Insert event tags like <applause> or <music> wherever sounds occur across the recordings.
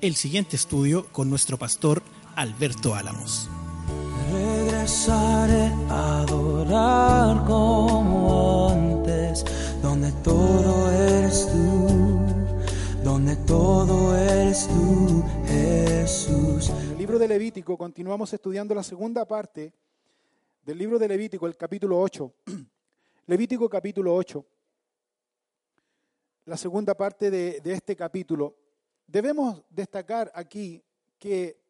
el siguiente estudio con nuestro pastor Alberto Álamos. Regresaré a adorar como antes, donde todo eres tú, donde todo eres tú, Jesús. En el libro de Levítico continuamos estudiando la segunda parte del libro de Levítico, el capítulo 8. <clears throat> Levítico capítulo 8. La segunda parte de, de este capítulo. Debemos destacar aquí que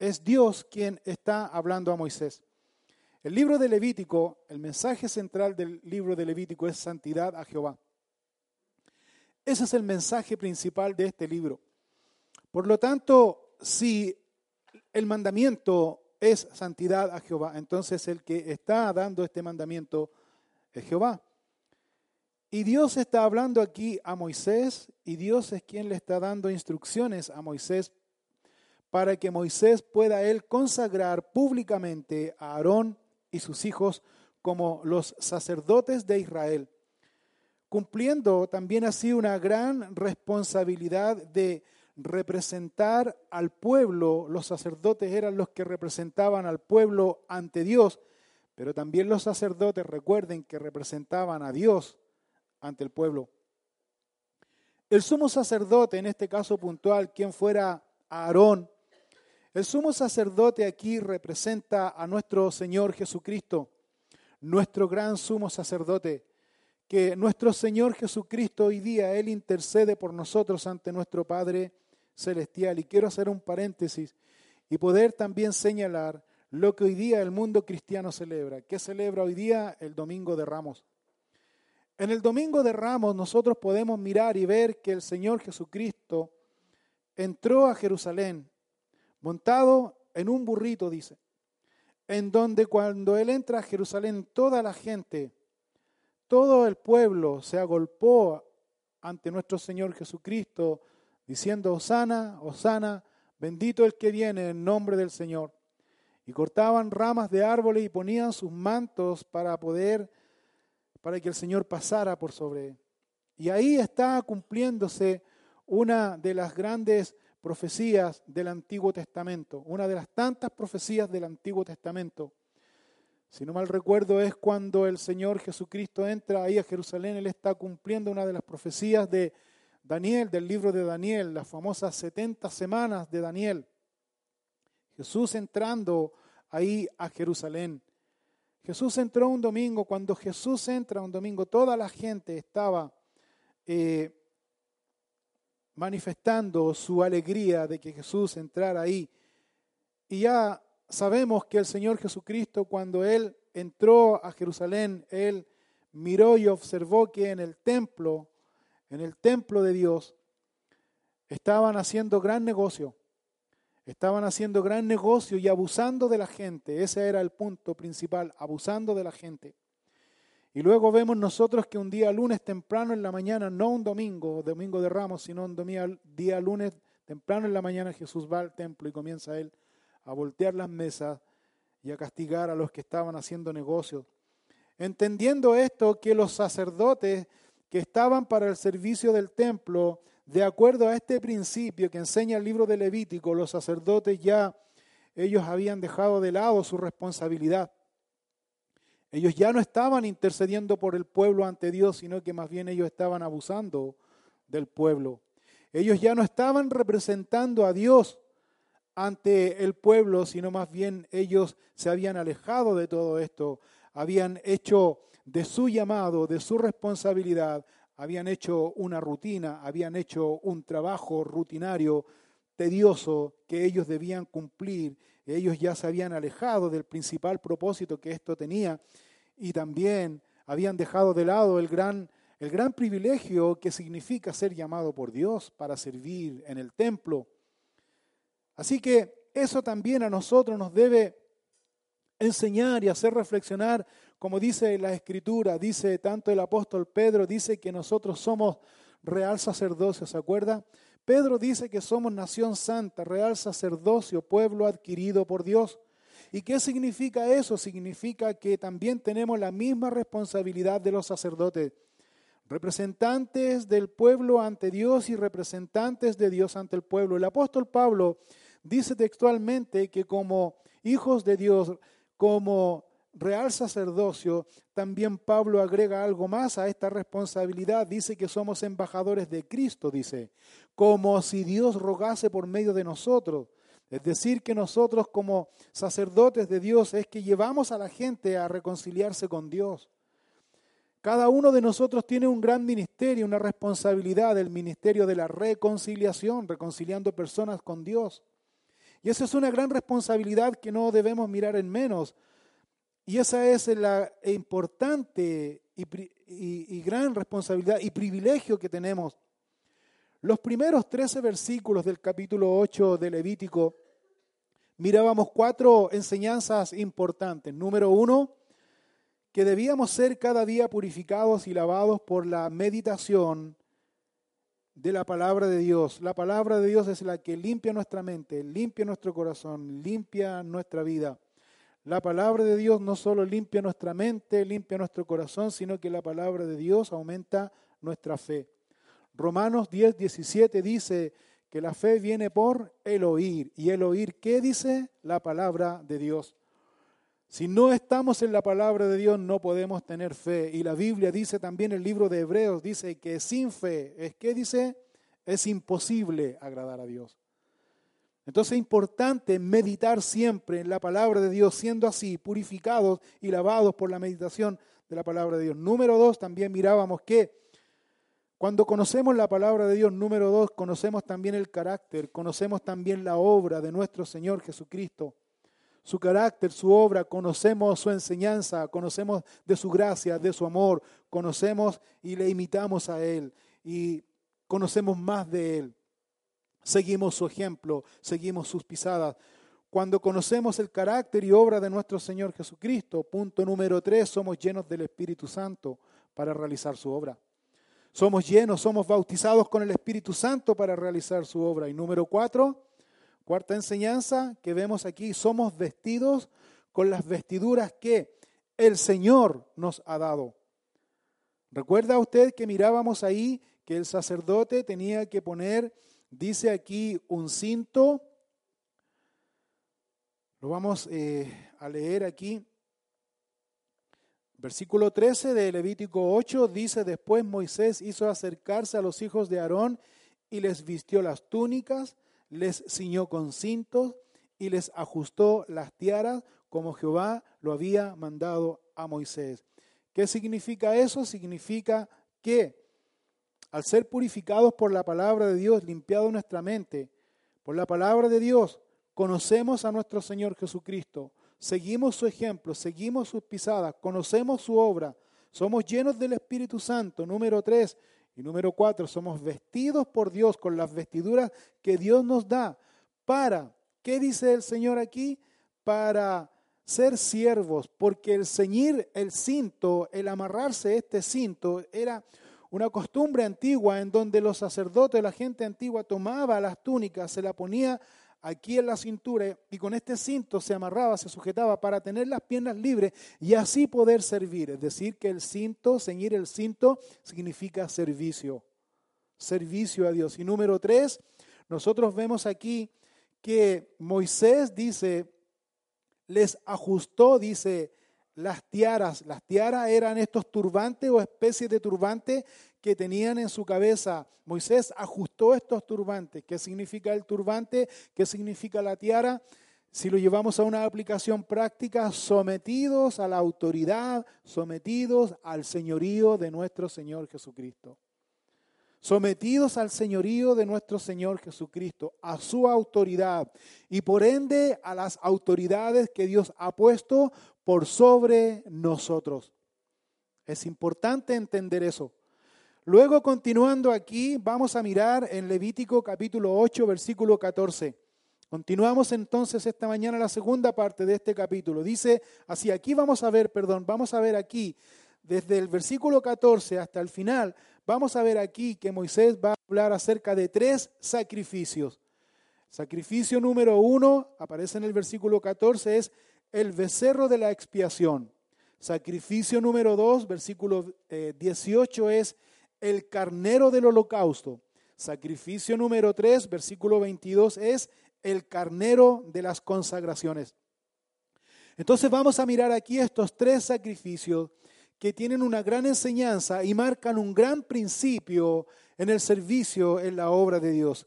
es Dios quien está hablando a Moisés. El libro de Levítico, el mensaje central del libro de Levítico es santidad a Jehová. Ese es el mensaje principal de este libro. Por lo tanto, si el mandamiento es santidad a Jehová, entonces el que está dando este mandamiento es Jehová. Y Dios está hablando aquí a Moisés y Dios es quien le está dando instrucciones a Moisés para que Moisés pueda él consagrar públicamente a Aarón y sus hijos como los sacerdotes de Israel, cumpliendo también así una gran responsabilidad de representar al pueblo. Los sacerdotes eran los que representaban al pueblo ante Dios, pero también los sacerdotes, recuerden que representaban a Dios ante el pueblo. El sumo sacerdote, en este caso puntual, quien fuera Aarón, el sumo sacerdote aquí representa a nuestro Señor Jesucristo, nuestro gran sumo sacerdote, que nuestro Señor Jesucristo hoy día, Él intercede por nosotros ante nuestro Padre Celestial. Y quiero hacer un paréntesis y poder también señalar lo que hoy día el mundo cristiano celebra. ¿Qué celebra hoy día? El Domingo de Ramos. En el Domingo de Ramos nosotros podemos mirar y ver que el Señor Jesucristo entró a Jerusalén montado en un burrito, dice, en donde cuando Él entra a Jerusalén toda la gente, todo el pueblo se agolpó ante nuestro Señor Jesucristo, diciendo, Osana, Osana, bendito el que viene en nombre del Señor. Y cortaban ramas de árboles y ponían sus mantos para poder para que el Señor pasara por sobre él. Y ahí está cumpliéndose una de las grandes profecías del Antiguo Testamento, una de las tantas profecías del Antiguo Testamento. Si no mal recuerdo es cuando el Señor Jesucristo entra ahí a Jerusalén, Él está cumpliendo una de las profecías de Daniel, del libro de Daniel, las famosas 70 semanas de Daniel. Jesús entrando ahí a Jerusalén. Jesús entró un domingo, cuando Jesús entra un domingo, toda la gente estaba eh, manifestando su alegría de que Jesús entrara ahí. Y ya sabemos que el Señor Jesucristo, cuando Él entró a Jerusalén, Él miró y observó que en el templo, en el templo de Dios, estaban haciendo gran negocio. Estaban haciendo gran negocio y abusando de la gente. Ese era el punto principal, abusando de la gente. Y luego vemos nosotros que un día lunes temprano en la mañana, no un domingo, domingo de ramos, sino un día lunes temprano en la mañana Jesús va al templo y comienza él a voltear las mesas y a castigar a los que estaban haciendo negocios. Entendiendo esto, que los sacerdotes que estaban para el servicio del templo de acuerdo a este principio que enseña el libro de Levítico, los sacerdotes ya, ellos habían dejado de lado su responsabilidad. Ellos ya no estaban intercediendo por el pueblo ante Dios, sino que más bien ellos estaban abusando del pueblo. Ellos ya no estaban representando a Dios ante el pueblo, sino más bien ellos se habían alejado de todo esto, habían hecho de su llamado, de su responsabilidad, habían hecho una rutina, habían hecho un trabajo rutinario, tedioso, que ellos debían cumplir. Ellos ya se habían alejado del principal propósito que esto tenía y también habían dejado de lado el gran, el gran privilegio que significa ser llamado por Dios para servir en el templo. Así que eso también a nosotros nos debe enseñar y hacer reflexionar, como dice la Escritura, dice tanto el apóstol Pedro, dice que nosotros somos real sacerdocio, ¿se acuerda? Pedro dice que somos nación santa, real sacerdocio, pueblo adquirido por Dios. ¿Y qué significa eso? Significa que también tenemos la misma responsabilidad de los sacerdotes, representantes del pueblo ante Dios y representantes de Dios ante el pueblo. El apóstol Pablo dice textualmente que como hijos de Dios, como real sacerdocio, también Pablo agrega algo más a esta responsabilidad. Dice que somos embajadores de Cristo, dice, como si Dios rogase por medio de nosotros. Es decir, que nosotros como sacerdotes de Dios es que llevamos a la gente a reconciliarse con Dios. Cada uno de nosotros tiene un gran ministerio, una responsabilidad, el ministerio de la reconciliación, reconciliando personas con Dios. Y esa es una gran responsabilidad que no debemos mirar en menos. Y esa es la importante y, gran responsabilidad y privilegio que tenemos. Los primeros 13 versículos del capítulo 8 de Levítico mirábamos cuatro enseñanzas importantes. Número uno, que debíamos ser cada día purificados y lavados por la meditación de la palabra de Dios. La palabra de Dios es la que limpia nuestra mente, limpia nuestro corazón, limpia nuestra vida. La palabra de Dios no solo limpia nuestra mente, limpia nuestro corazón, sino que la palabra de Dios aumenta nuestra fe. Romanos 10, 17 dice que la fe viene por el oír. ¿Y el oír qué dice? La palabra de Dios. Si no estamos en la palabra de Dios no podemos tener fe. Y la Biblia dice también, el libro de Hebreos dice que sin fe, ¿es qué dice? Es imposible agradar a Dios. Entonces es importante meditar siempre en la palabra de Dios, siendo así purificados y lavados por la meditación de la palabra de Dios. Número dos, también mirábamos que cuando conocemos la palabra de Dios, número dos, conocemos también el carácter, conocemos también la obra de nuestro Señor Jesucristo. Su carácter, su obra, conocemos su enseñanza, conocemos de su gracia, de su amor, conocemos y le imitamos a Él y conocemos más de Él. Seguimos su ejemplo, seguimos sus pisadas. Cuando conocemos el carácter y obra de nuestro Señor Jesucristo, punto número tres, somos llenos del Espíritu Santo para realizar su obra. Somos llenos, somos bautizados con el Espíritu Santo para realizar su obra. Y número cuatro, cuarta enseñanza que vemos aquí, somos vestidos con las vestiduras que el Señor nos ha dado. ¿Recuerda usted que mirábamos ahí que el sacerdote tenía que poner Dice aquí un cinto. Lo vamos eh, a leer aquí. Versículo 13 de Levítico 8 dice, después Moisés hizo acercarse a los hijos de Aarón y les vistió las túnicas, les ciñó con cintos y les ajustó las tiaras como Jehová lo había mandado a Moisés. ¿Qué significa eso? Significa que al ser purificados por la palabra de Dios, limpiado nuestra mente, por la palabra de Dios, conocemos a nuestro Señor Jesucristo, seguimos su ejemplo, seguimos sus pisadas, conocemos su obra, somos llenos del Espíritu Santo, número tres, y número cuatro, somos vestidos por Dios con las vestiduras que Dios nos da para, ¿qué dice el Señor aquí? Para ser siervos, porque el ceñir el cinto, el amarrarse este cinto, era una costumbre antigua en donde los sacerdotes, la gente antigua tomaba las túnicas, se la ponía aquí en la cintura y con este cinto se amarraba, se sujetaba para tener las piernas libres y así poder servir. Es decir, que el cinto, ceñir el cinto, significa servicio, servicio a Dios. Y número tres, nosotros vemos aquí que Moisés dice, les ajustó, dice, las tiaras. Las tiaras eran estos turbantes o especies de turbantes que tenían en su cabeza. Moisés ajustó estos turbantes. ¿Qué significa el turbante? ¿Qué significa la tiara? Si lo llevamos a una aplicación práctica, sometidos a la autoridad, sometidos al señorío de nuestro Señor Jesucristo. Sometidos al señorío de nuestro Señor Jesucristo, a su autoridad y por ende a las autoridades que Dios ha puesto por sobre nosotros. Es importante entender eso. Luego, continuando aquí, vamos a mirar en Levítico capítulo 8, versículo 14. Continuamos entonces esta mañana la segunda parte de este capítulo. Dice, así aquí vamos a ver, perdón, vamos a ver aquí, desde el versículo 14 hasta el final, vamos a ver aquí que Moisés va a hablar acerca de tres sacrificios. Sacrificio número uno, aparece en el versículo 14, es el becerro de la expiación. Sacrificio número dos, versículo 18, eh, es el carnero del holocausto. Sacrificio número 3, versículo 22, es el carnero de las consagraciones. Entonces vamos a mirar aquí estos tres sacrificios que tienen una gran enseñanza y marcan un gran principio en el servicio en la obra de Dios.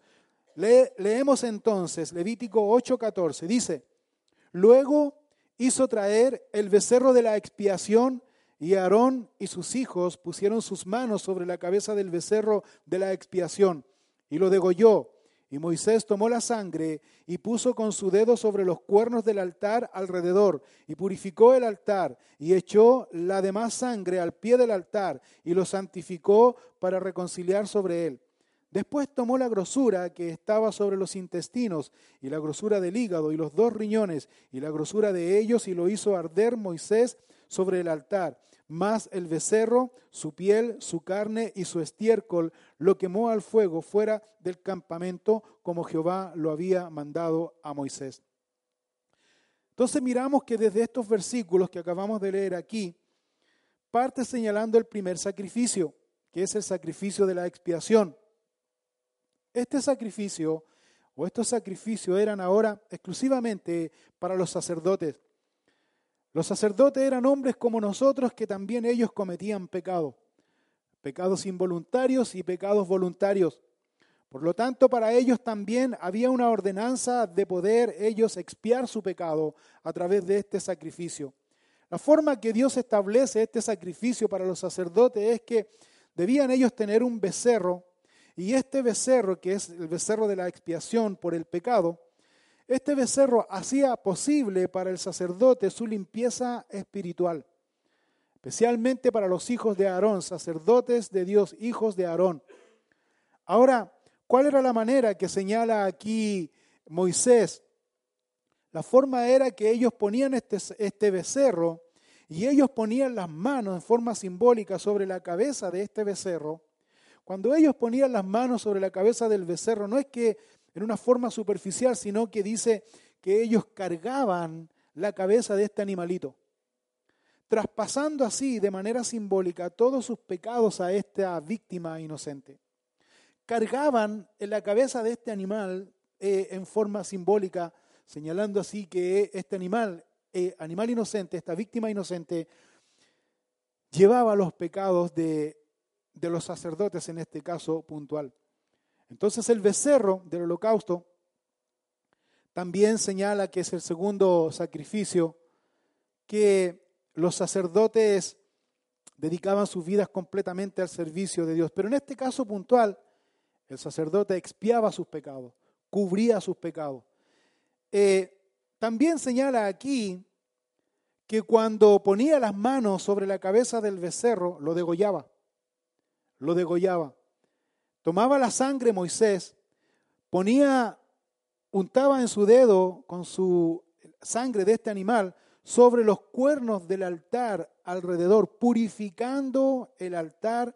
leemos entonces Levítico 8:14. Dice, luego hizo traer el becerro de la expiación y Aarón y sus hijos pusieron sus manos sobre la cabeza del becerro de la expiación y lo degolló. Y Moisés tomó la sangre y puso con su dedo sobre los cuernos del altar alrededor y purificó el altar y echó la demás sangre al pie del altar y lo santificó para reconciliar sobre él. Después tomó la grosura que estaba sobre los intestinos y la grosura del hígado y los dos riñones y la grosura de ellos y lo hizo arder Moisés sobre el altar más el becerro, su piel, su carne y su estiércol lo quemó al fuego fuera del campamento como Jehová lo había mandado a Moisés. Entonces miramos que desde estos versículos que acabamos de leer aquí, parte señalando el primer sacrificio, que es el sacrificio de la expiación. Este sacrificio o estos sacrificios eran ahora exclusivamente para los sacerdotes. Los sacerdotes eran hombres como nosotros que también ellos cometían pecado, pecados involuntarios y pecados voluntarios. Por lo tanto, para ellos también había una ordenanza de poder ellos expiar su pecado a través de este sacrificio. La forma que Dios establece este sacrificio para los sacerdotes es que debían ellos tener un becerro y este becerro, que es el becerro de la expiación por el pecado, este becerro hacía posible para el sacerdote su limpieza espiritual, especialmente para los hijos de Aarón, sacerdotes de Dios, hijos de Aarón. Ahora, ¿cuál era la manera que señala aquí Moisés? La forma era que ellos ponían este, este becerro y ellos ponían las manos en forma simbólica sobre la cabeza de este becerro. Cuando ellos ponían las manos sobre la cabeza del becerro, no es que en una forma superficial, sino que dice que ellos cargaban la cabeza de este animalito, traspasando así de manera simbólica todos sus pecados a esta víctima inocente. Cargaban en la cabeza de este animal eh, en forma simbólica, señalando así que este animal, eh, animal inocente, esta víctima inocente, llevaba los pecados de, de los sacerdotes en este caso puntual. Entonces el becerro del holocausto también señala que es el segundo sacrificio que los sacerdotes dedicaban sus vidas completamente al servicio de Dios. Pero en este caso puntual, el sacerdote expiaba sus pecados, cubría sus pecados. Eh, también señala aquí que cuando ponía las manos sobre la cabeza del becerro, lo degollaba, lo degollaba. Tomaba la sangre Moisés, ponía, untaba en su dedo con su sangre de este animal sobre los cuernos del altar alrededor, purificando el altar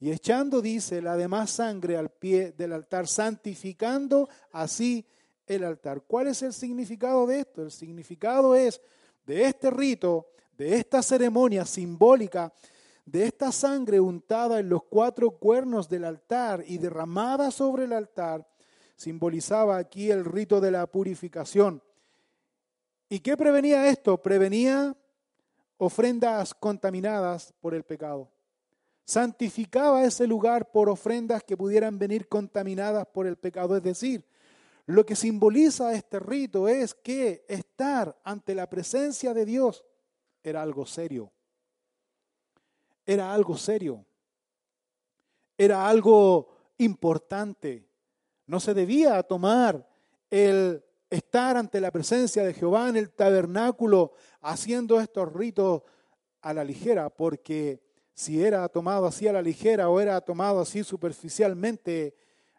y echando, dice, la demás sangre al pie del altar, santificando así el altar. ¿Cuál es el significado de esto? El significado es de este rito, de esta ceremonia simbólica de esta sangre untada en los cuatro cuernos del altar y derramada sobre el altar, simbolizaba aquí el rito de la purificación. ¿Y qué prevenía esto? Prevenía ofrendas contaminadas por el pecado. Santificaba ese lugar por ofrendas que pudieran venir contaminadas por el pecado. Es decir, lo que simboliza este rito es que estar ante la presencia de Dios era algo serio era algo serio, era algo importante. No se debía tomar el estar ante la presencia de Jehová en el tabernáculo haciendo estos ritos a la ligera, porque si era tomado así a la ligera o era tomado así superficialmente,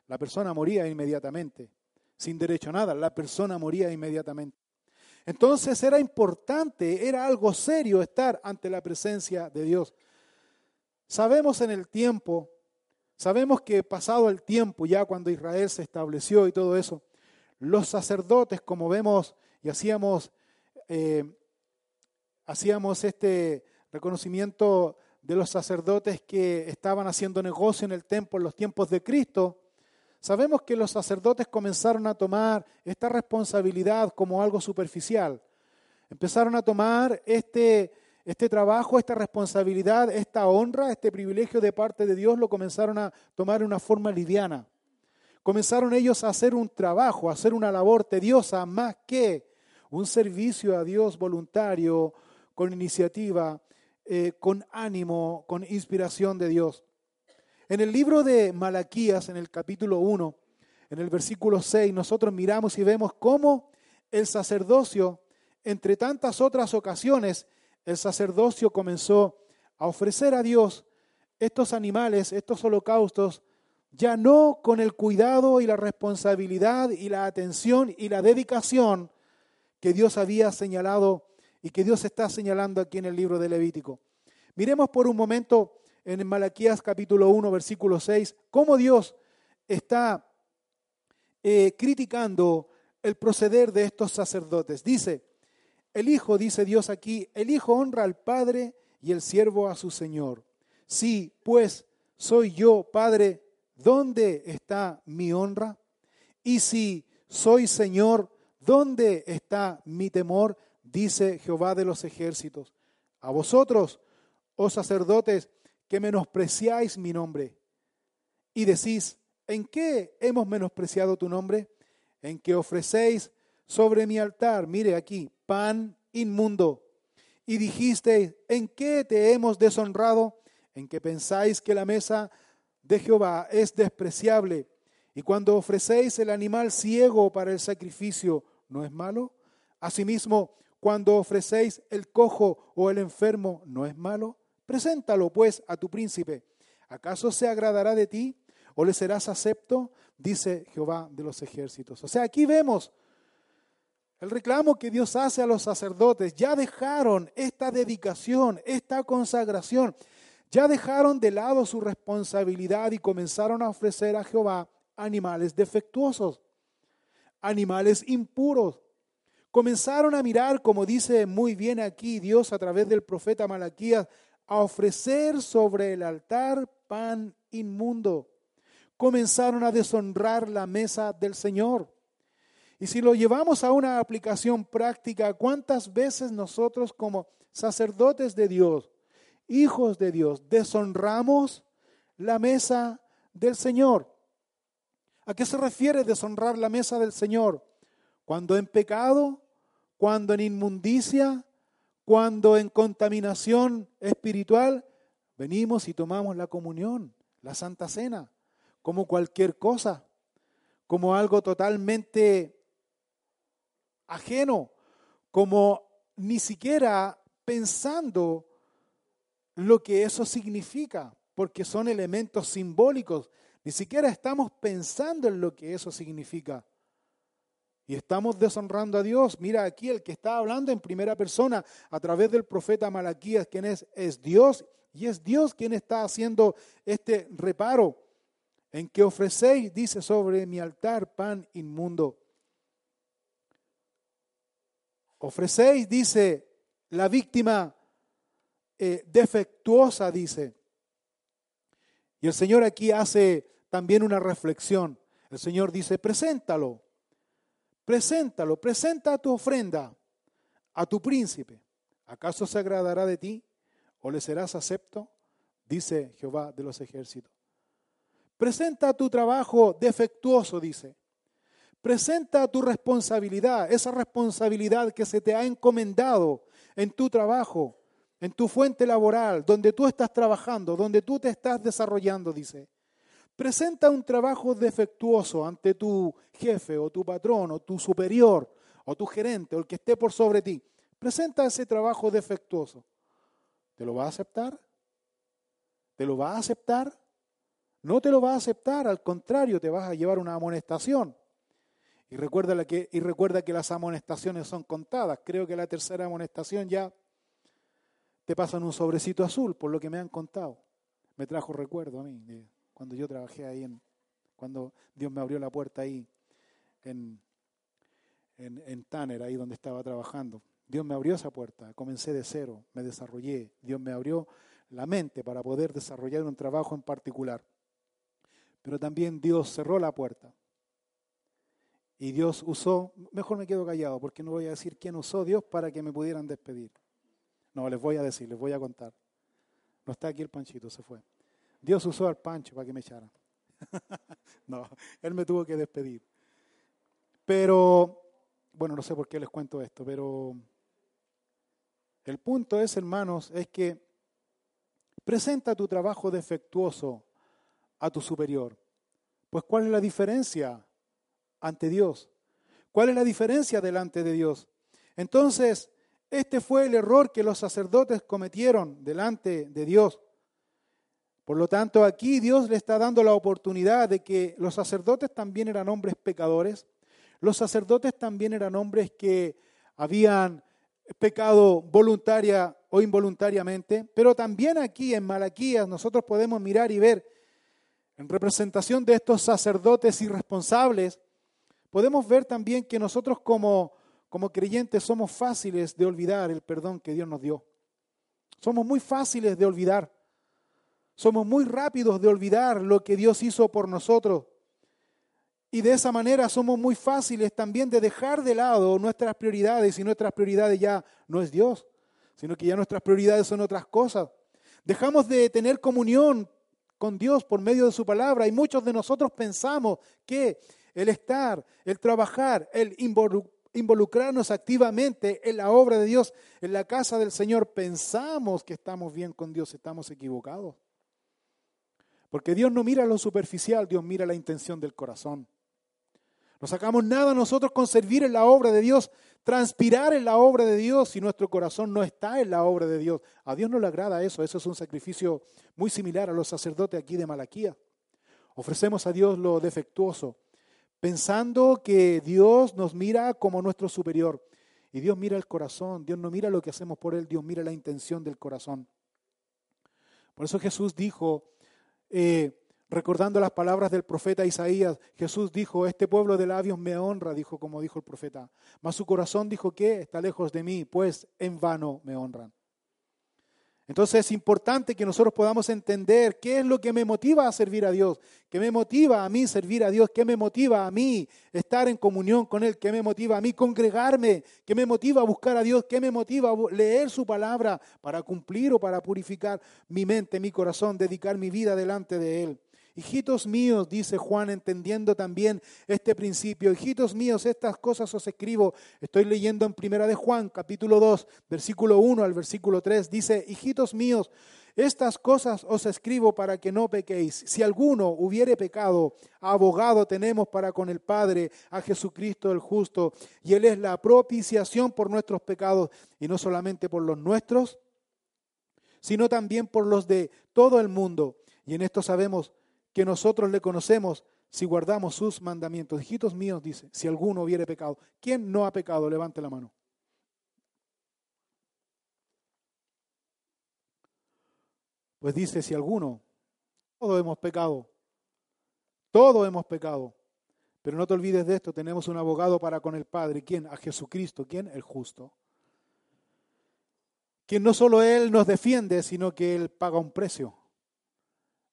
la persona moría inmediatamente. sin derecho a nada, la persona moría inmediatamente. Entonces era importante, era algo serio estar ante la presencia de Dios. Sabemos en el tiempo, sabemos que pasado el tiempo, ya cuando Israel se estableció y todo eso, los sacerdotes, como vemos y hacíamos, eh, hacíamos este reconocimiento de los sacerdotes que estaban haciendo negocio en el templo en los tiempos de Cristo, sabemos que los sacerdotes comenzaron a tomar esta responsabilidad como algo superficial. Empezaron a tomar este, este trabajo, esta responsabilidad, esta honra, este privilegio de parte de Dios, lo comenzaron a tomar de una forma liviana. Comenzaron ellos a hacer un trabajo, a hacer una labor tediosa, más que un servicio a Dios voluntario, con iniciativa, eh, con ánimo, con inspiración de Dios. En el libro de Malaquías, en el capítulo 1, en el versículo 6, nosotros miramos y vemos cómo el sacerdocio, entre tantas otras ocasiones, el sacerdocio comenzó a ofrecer a Dios estos animales, estos holocaustos, ya no con el cuidado y la responsabilidad y la atención y la dedicación que Dios había señalado y que Dios está señalando aquí en el libro de Levítico. Miremos por un momento en Malaquías capítulo 1, versículo 6, cómo Dios está eh, criticando el proceder de estos sacerdotes. Dice, el Hijo, dice Dios aquí, el Hijo honra al Padre y el siervo a su Señor. Sí, pues soy yo, Padre, ¿dónde está mi honra? Y si soy Señor, ¿dónde está mi temor? Dice Jehová de los ejércitos. A vosotros, oh sacerdotes, que menospreciáis mi nombre y decís, ¿en qué hemos menospreciado tu nombre? En que ofrecéis sobre mi altar, mire aquí, pan inmundo. Y dijisteis, ¿en qué te hemos deshonrado? En que pensáis que la mesa de Jehová es despreciable. Y cuando ofrecéis el animal ciego para el sacrificio, ¿no es malo? Asimismo, cuando ofrecéis el cojo o el enfermo, ¿no es malo? Preséntalo pues a tu príncipe. ¿Acaso se agradará de ti o le serás acepto? Dice Jehová de los ejércitos. O sea, aquí vemos el reclamo que Dios hace a los sacerdotes. Ya dejaron esta dedicación, esta consagración. Ya dejaron de lado su responsabilidad y comenzaron a ofrecer a Jehová animales defectuosos, animales impuros. Comenzaron a mirar, como dice muy bien aquí Dios a través del profeta Malaquías, a ofrecer sobre el altar pan inmundo. Comenzaron a deshonrar la mesa del Señor. Y si lo llevamos a una aplicación práctica, ¿cuántas veces nosotros como sacerdotes de Dios, hijos de Dios, deshonramos la mesa del Señor? ¿A qué se refiere deshonrar la mesa del Señor? Cuando en pecado, cuando en inmundicia, cuando en contaminación espiritual venimos y tomamos la comunión, la Santa Cena, como cualquier cosa, como algo totalmente ajeno, como ni siquiera pensando lo que eso significa, porque son elementos simbólicos, ni siquiera estamos pensando en lo que eso significa. Y estamos deshonrando a Dios. Mira aquí el que está hablando en primera persona a través del profeta Malaquías, quien es, es Dios, y es Dios quien está haciendo este reparo en que ofrecéis, dice, sobre mi altar pan inmundo. Ofrecéis, dice, la víctima eh, defectuosa, dice. Y el Señor aquí hace también una reflexión. El Señor dice, preséntalo Preséntalo, presenta tu ofrenda a tu príncipe. ¿Acaso se agradará de ti o le serás acepto? Dice Jehová de los ejércitos. Presenta tu trabajo defectuoso, dice. Presenta tu responsabilidad, esa responsabilidad que se te ha encomendado en tu trabajo, en tu fuente laboral, donde tú estás trabajando, donde tú te estás desarrollando, dice. Presenta un trabajo defectuoso ante tu jefe o tu patrón o tu superior o tu gerente o el que esté por sobre ti. Presenta ese trabajo defectuoso. ¿Te lo va a aceptar? ¿Te lo va a aceptar? No te lo va a aceptar, al contrario, te vas a llevar una amonestación. Y recuerda, que, las amonestaciones son contadas. Creo que la tercera amonestación ya te pasan un sobrecito azul, por lo que me han contado. Me trajo recuerdo a mí, cuando yo trabajé ahí, en, cuando Dios me abrió la puerta ahí en, en, en Tanner, ahí donde estaba trabajando. Dios me abrió esa puerta, comencé de cero, me desarrollé. Dios me abrió la mente para poder desarrollar un trabajo en particular. Pero también Dios cerró la puerta. Y Dios usó, mejor me quedo callado porque no voy a decir quién usó Dios para que me pudieran despedir. No, les voy a decir, les voy a contar. No está aquí el Panchito, se fue. Dios usó al Pancho para que me echaran. <laughs> no, él me tuvo que despedir. Pero, bueno, no sé por qué les cuento esto, pero el punto es, hermanos, es que presenta tu trabajo defectuoso a tu superior. Pues ¿cuál es la diferencia ante Dios? ¿Cuál es la diferencia delante de Dios? Entonces, este fue el error que los sacerdotes cometieron delante de Dios. Por lo tanto, aquí Dios le está dando la oportunidad de que los sacerdotes también eran hombres pecadores. Los sacerdotes también eran hombres que habían pecado voluntaria o involuntariamente. Pero también aquí en Malaquías nosotros podemos mirar y ver, en representación de estos sacerdotes irresponsables, podemos ver también que nosotros como como creyentes somos fáciles de olvidar el perdón que Dios nos dio. Somos muy fáciles de olvidar. Somos muy rápidos de olvidar lo que Dios hizo por nosotros. Y de esa manera somos muy fáciles también de dejar de lado nuestras prioridades y nuestras prioridades ya no es Dios, sino que ya nuestras prioridades son otras cosas. Dejamos de tener comunión con Dios por medio de su palabra y muchos de nosotros pensamos que el estar, el trabajar, el involucrarnos activamente en la obra de Dios, en la casa del Señor, pensamos que estamos bien con Dios, estamos equivocados. Porque Dios no mira lo superficial, Dios mira la intención del corazón. No sacamos nada nosotros con servir en la obra de Dios, transpirar en la obra de Dios si nuestro corazón no está en la obra de Dios. A Dios no le agrada eso, eso es un sacrificio muy similar a los sacerdotes aquí de Malaquía. Ofrecemos a Dios lo defectuoso, pensando que Dios nos mira como nuestro superior. Y Dios mira el corazón, Dios no mira lo que hacemos por Él, Dios mira la intención del corazón. Por eso Jesús dijo, eh, recordando las palabras del profeta Isaías, Jesús dijo, este pueblo de labios me honra, dijo como dijo el profeta, mas su corazón dijo que está lejos de mí, pues en vano me honran. Entonces es importante que nosotros podamos entender qué es lo que me motiva a servir a Dios, qué me motiva a mí servir a Dios, qué me motiva a mí estar en comunión con Él, qué me motiva a mí congregarme, qué me motiva a buscar a Dios, qué me motiva a leer su palabra para cumplir o para purificar mi mente, mi corazón, dedicar mi vida delante de Él. Hijitos míos, dice Juan, entendiendo también este principio, hijitos míos, estas cosas os escribo. Estoy leyendo en Primera de Juan, capítulo 2, versículo 1 al versículo 3, dice, hijitos míos, estas cosas os escribo para que no pequéis. Si alguno hubiere pecado, abogado tenemos para con el Padre, a Jesucristo el justo, y Él es la propiciación por nuestros pecados, y no solamente por los nuestros, sino también por los de todo el mundo. Y en esto sabemos que nosotros le conocemos si guardamos sus mandamientos. Hijitos míos, dice, si alguno hubiere pecado. ¿Quién no ha pecado? Levante la mano. Pues dice, si alguno, todos hemos pecado, todos hemos pecado. Pero no te olvides de esto, tenemos un abogado para con el Padre. ¿Quién? A Jesucristo. ¿Quién? El justo. Quien no solo Él nos defiende, sino que Él paga un precio.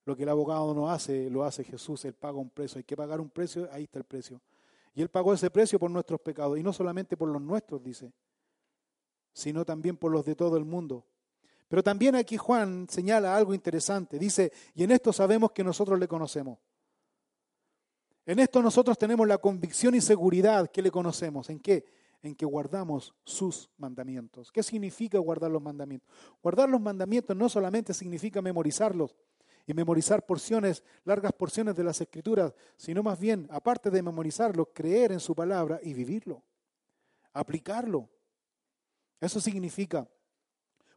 Lo que el abogado no hace, lo hace Jesús. Él paga un precio. Hay que pagar un precio, ahí está el precio. Y Él pagó ese precio por nuestros pecados. Y no solamente por los nuestros, dice, sino también por los de todo el mundo. Pero también aquí Juan señala algo interesante. Dice, y en esto sabemos que nosotros le conocemos. En esto nosotros tenemos la convicción y seguridad que le conocemos. ¿En qué? En que guardamos sus mandamientos. ¿Qué significa guardar los mandamientos? Guardar los mandamientos no solamente significa memorizarlos, y memorizar porciones, largas porciones de las escrituras, sino más bien, aparte de memorizarlo, creer en su palabra y vivirlo, aplicarlo. Eso significa.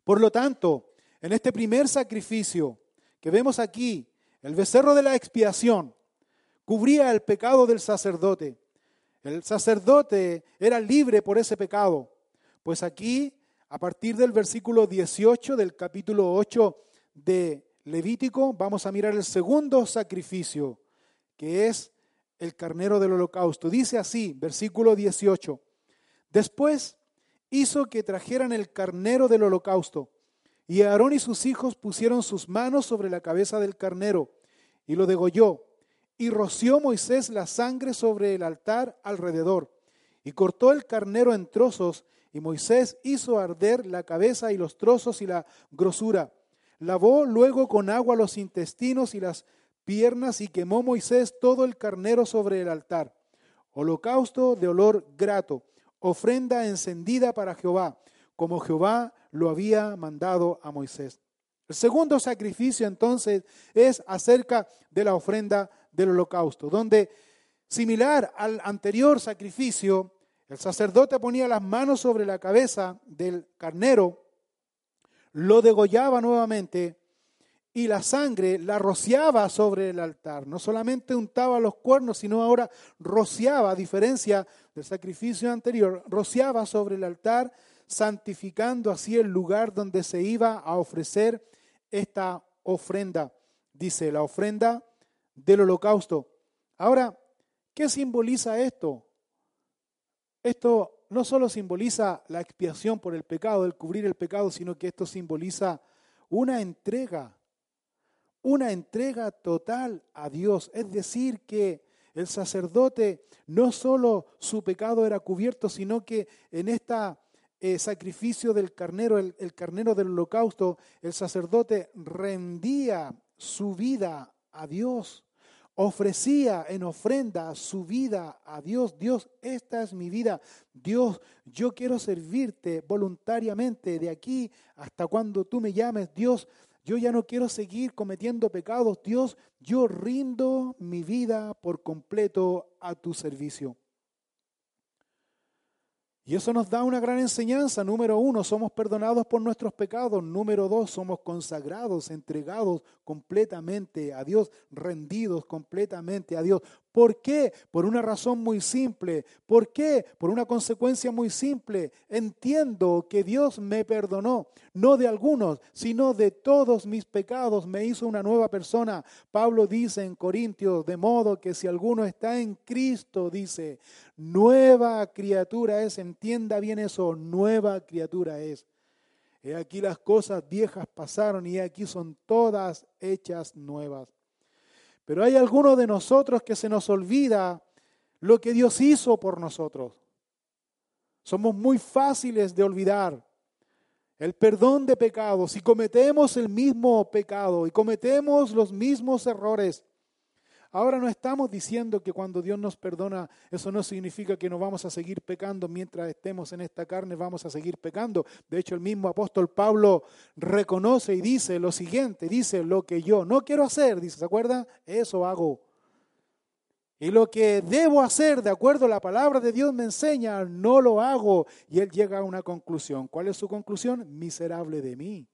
Por lo tanto, en este primer sacrificio que vemos aquí, el becerro de la expiación cubría el pecado del sacerdote. El sacerdote era libre por ese pecado. Pues aquí, a partir del versículo 18 del capítulo 8 de Levítico, vamos a mirar el segundo sacrificio, que es el carnero del holocausto. Dice así, versículo 18. Después hizo que trajeran el carnero del holocausto, y Aarón y sus hijos pusieron sus manos sobre la cabeza del carnero, y lo degolló, y roció Moisés la sangre sobre el altar alrededor, y cortó el carnero en trozos, y Moisés hizo arder la cabeza y los trozos y la grosura. Lavó luego con agua los intestinos y las piernas y quemó Moisés todo el carnero sobre el altar. Holocausto de olor grato, ofrenda encendida para Jehová, como Jehová lo había mandado a Moisés. El segundo sacrificio entonces es acerca de la ofrenda del holocausto, donde similar al anterior sacrificio, el sacerdote ponía las manos sobre la cabeza del carnero, lo degollaba nuevamente y la sangre la rociaba sobre el altar. No solamente untaba los cuernos, sino ahora rociaba, a diferencia del sacrificio anterior, rociaba sobre el altar, santificando así el lugar donde se iba a ofrecer esta ofrenda. Dice, la ofrenda del holocausto. Ahora, ¿qué simboliza esto? Esto no solo simboliza la expiación por el pecado, el cubrir el pecado, sino que esto simboliza una entrega una entrega total a Dios. Es decir, que el sacerdote no solo su pecado era cubierto, sino que en este sacrificio del carnero, el, el carnero del holocausto, el sacerdote rendía su vida a Dios ofrecía en ofrenda su vida a Dios. Dios, esta es mi vida. Dios, yo quiero servirte voluntariamente de aquí hasta cuando tú me llames. Dios, yo ya no quiero seguir cometiendo pecados. Dios, yo rindo mi vida por completo a tu servicio. Y eso nos da una gran enseñanza. Número uno, somos perdonados por nuestros pecados. Número dos, somos consagrados, entregados completamente a Dios, rendidos completamente a Dios. ¿Por qué? Por una razón muy simple. ¿Por qué? Por una consecuencia muy simple. Entiendo que Dios me perdonó, no de algunos, sino de todos mis pecados. Me hizo una nueva persona. Pablo dice en Corintios, de modo que si alguno está en Cristo, dice, nueva criatura es. Entienda bien eso, nueva criatura es. He aquí las cosas viejas pasaron y aquí son todas hechas nuevas. Pero hay algunos de nosotros que se nos olvida lo que Dios hizo por nosotros. Somos muy fáciles de olvidar el perdón de pecados. Si cometemos el mismo pecado y cometemos los mismos errores, Ahora no estamos diciendo que cuando Dios nos perdona, eso no significa que no vamos a seguir pecando mientras estemos en esta carne, vamos a seguir pecando. De hecho, el mismo apóstol Pablo reconoce y dice lo siguiente, dice, lo que yo no quiero hacer, dice, ¿se acuerda? Eso hago. Y lo que debo hacer, de acuerdo a la palabra de Dios me enseña, no lo hago. Y él llega a una conclusión. ¿Cuál es su conclusión? Miserable de mí.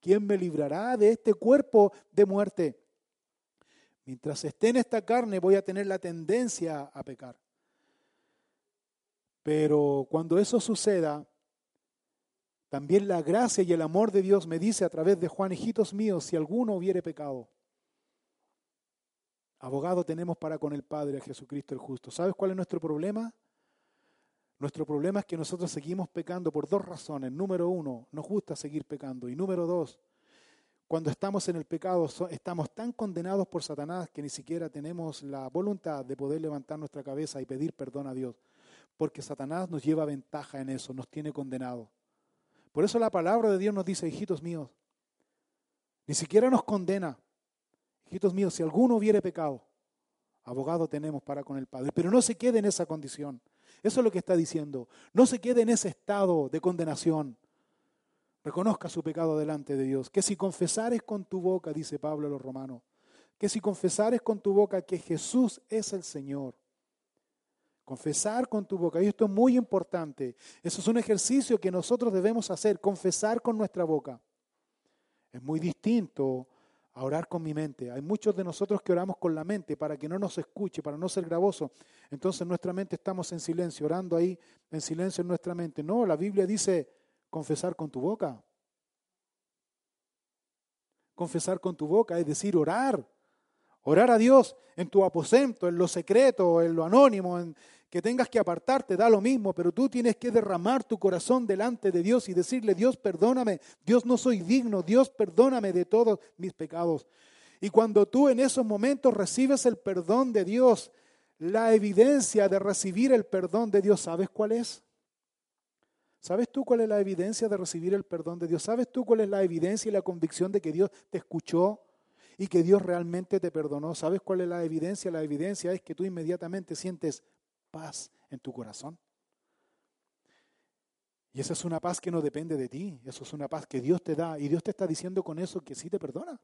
¿Quién me librará de este cuerpo de muerte? Mientras esté en esta carne voy a tener la tendencia a pecar. Pero cuando eso suceda, también la gracia y el amor de Dios me dice a través de Juan, hijitos míos, si alguno hubiere pecado, abogado tenemos para con el Padre, Jesucristo el justo. ¿Sabes cuál es nuestro problema? Nuestro problema es que nosotros seguimos pecando por dos razones. Número uno, nos gusta seguir pecando. Y número dos, cuando estamos en el pecado, estamos tan condenados por Satanás que ni siquiera tenemos la voluntad de poder levantar nuestra cabeza y pedir perdón a Dios. Porque Satanás nos lleva ventaja en eso, nos tiene condenados. Por eso la palabra de Dios nos dice, hijitos míos, ni siquiera nos condena. Hijitos míos, si alguno hubiere pecado, abogado tenemos para con el Padre. Pero no se quede en esa condición. Eso es lo que está diciendo. No se quede en ese estado de condenación reconozca su pecado delante de Dios. Que si confesares con tu boca, dice Pablo a los romanos, que si confesares con tu boca que Jesús es el Señor, confesar con tu boca, y esto es muy importante, eso es un ejercicio que nosotros debemos hacer, confesar con nuestra boca. Es muy distinto a orar con mi mente. Hay muchos de nosotros que oramos con la mente para que no nos escuche, para no ser gravoso. Entonces nuestra mente estamos en silencio, orando ahí en silencio en nuestra mente. No, la Biblia dice confesar con tu boca. Confesar con tu boca, es decir, orar. Orar a Dios en tu aposento, en lo secreto, en lo anónimo, en, que tengas que apartarte, da lo mismo, pero tú tienes que derramar tu corazón delante de Dios y decirle, Dios, perdóname, Dios no soy digno, Dios, perdóname de todos mis pecados. Y cuando tú en esos momentos recibes el perdón de Dios, la evidencia de recibir el perdón de Dios, ¿sabes cuál es? ¿Sabes tú cuál es la evidencia de recibir el perdón de Dios? ¿Sabes tú cuál es la evidencia y la convicción de que Dios te escuchó y que Dios realmente te perdonó? ¿Sabes cuál es la evidencia? La evidencia es que tú inmediatamente sientes paz en tu corazón. Y esa es una paz que no depende de ti, eso es una paz que Dios te da y Dios te está diciendo con eso que sí te perdona.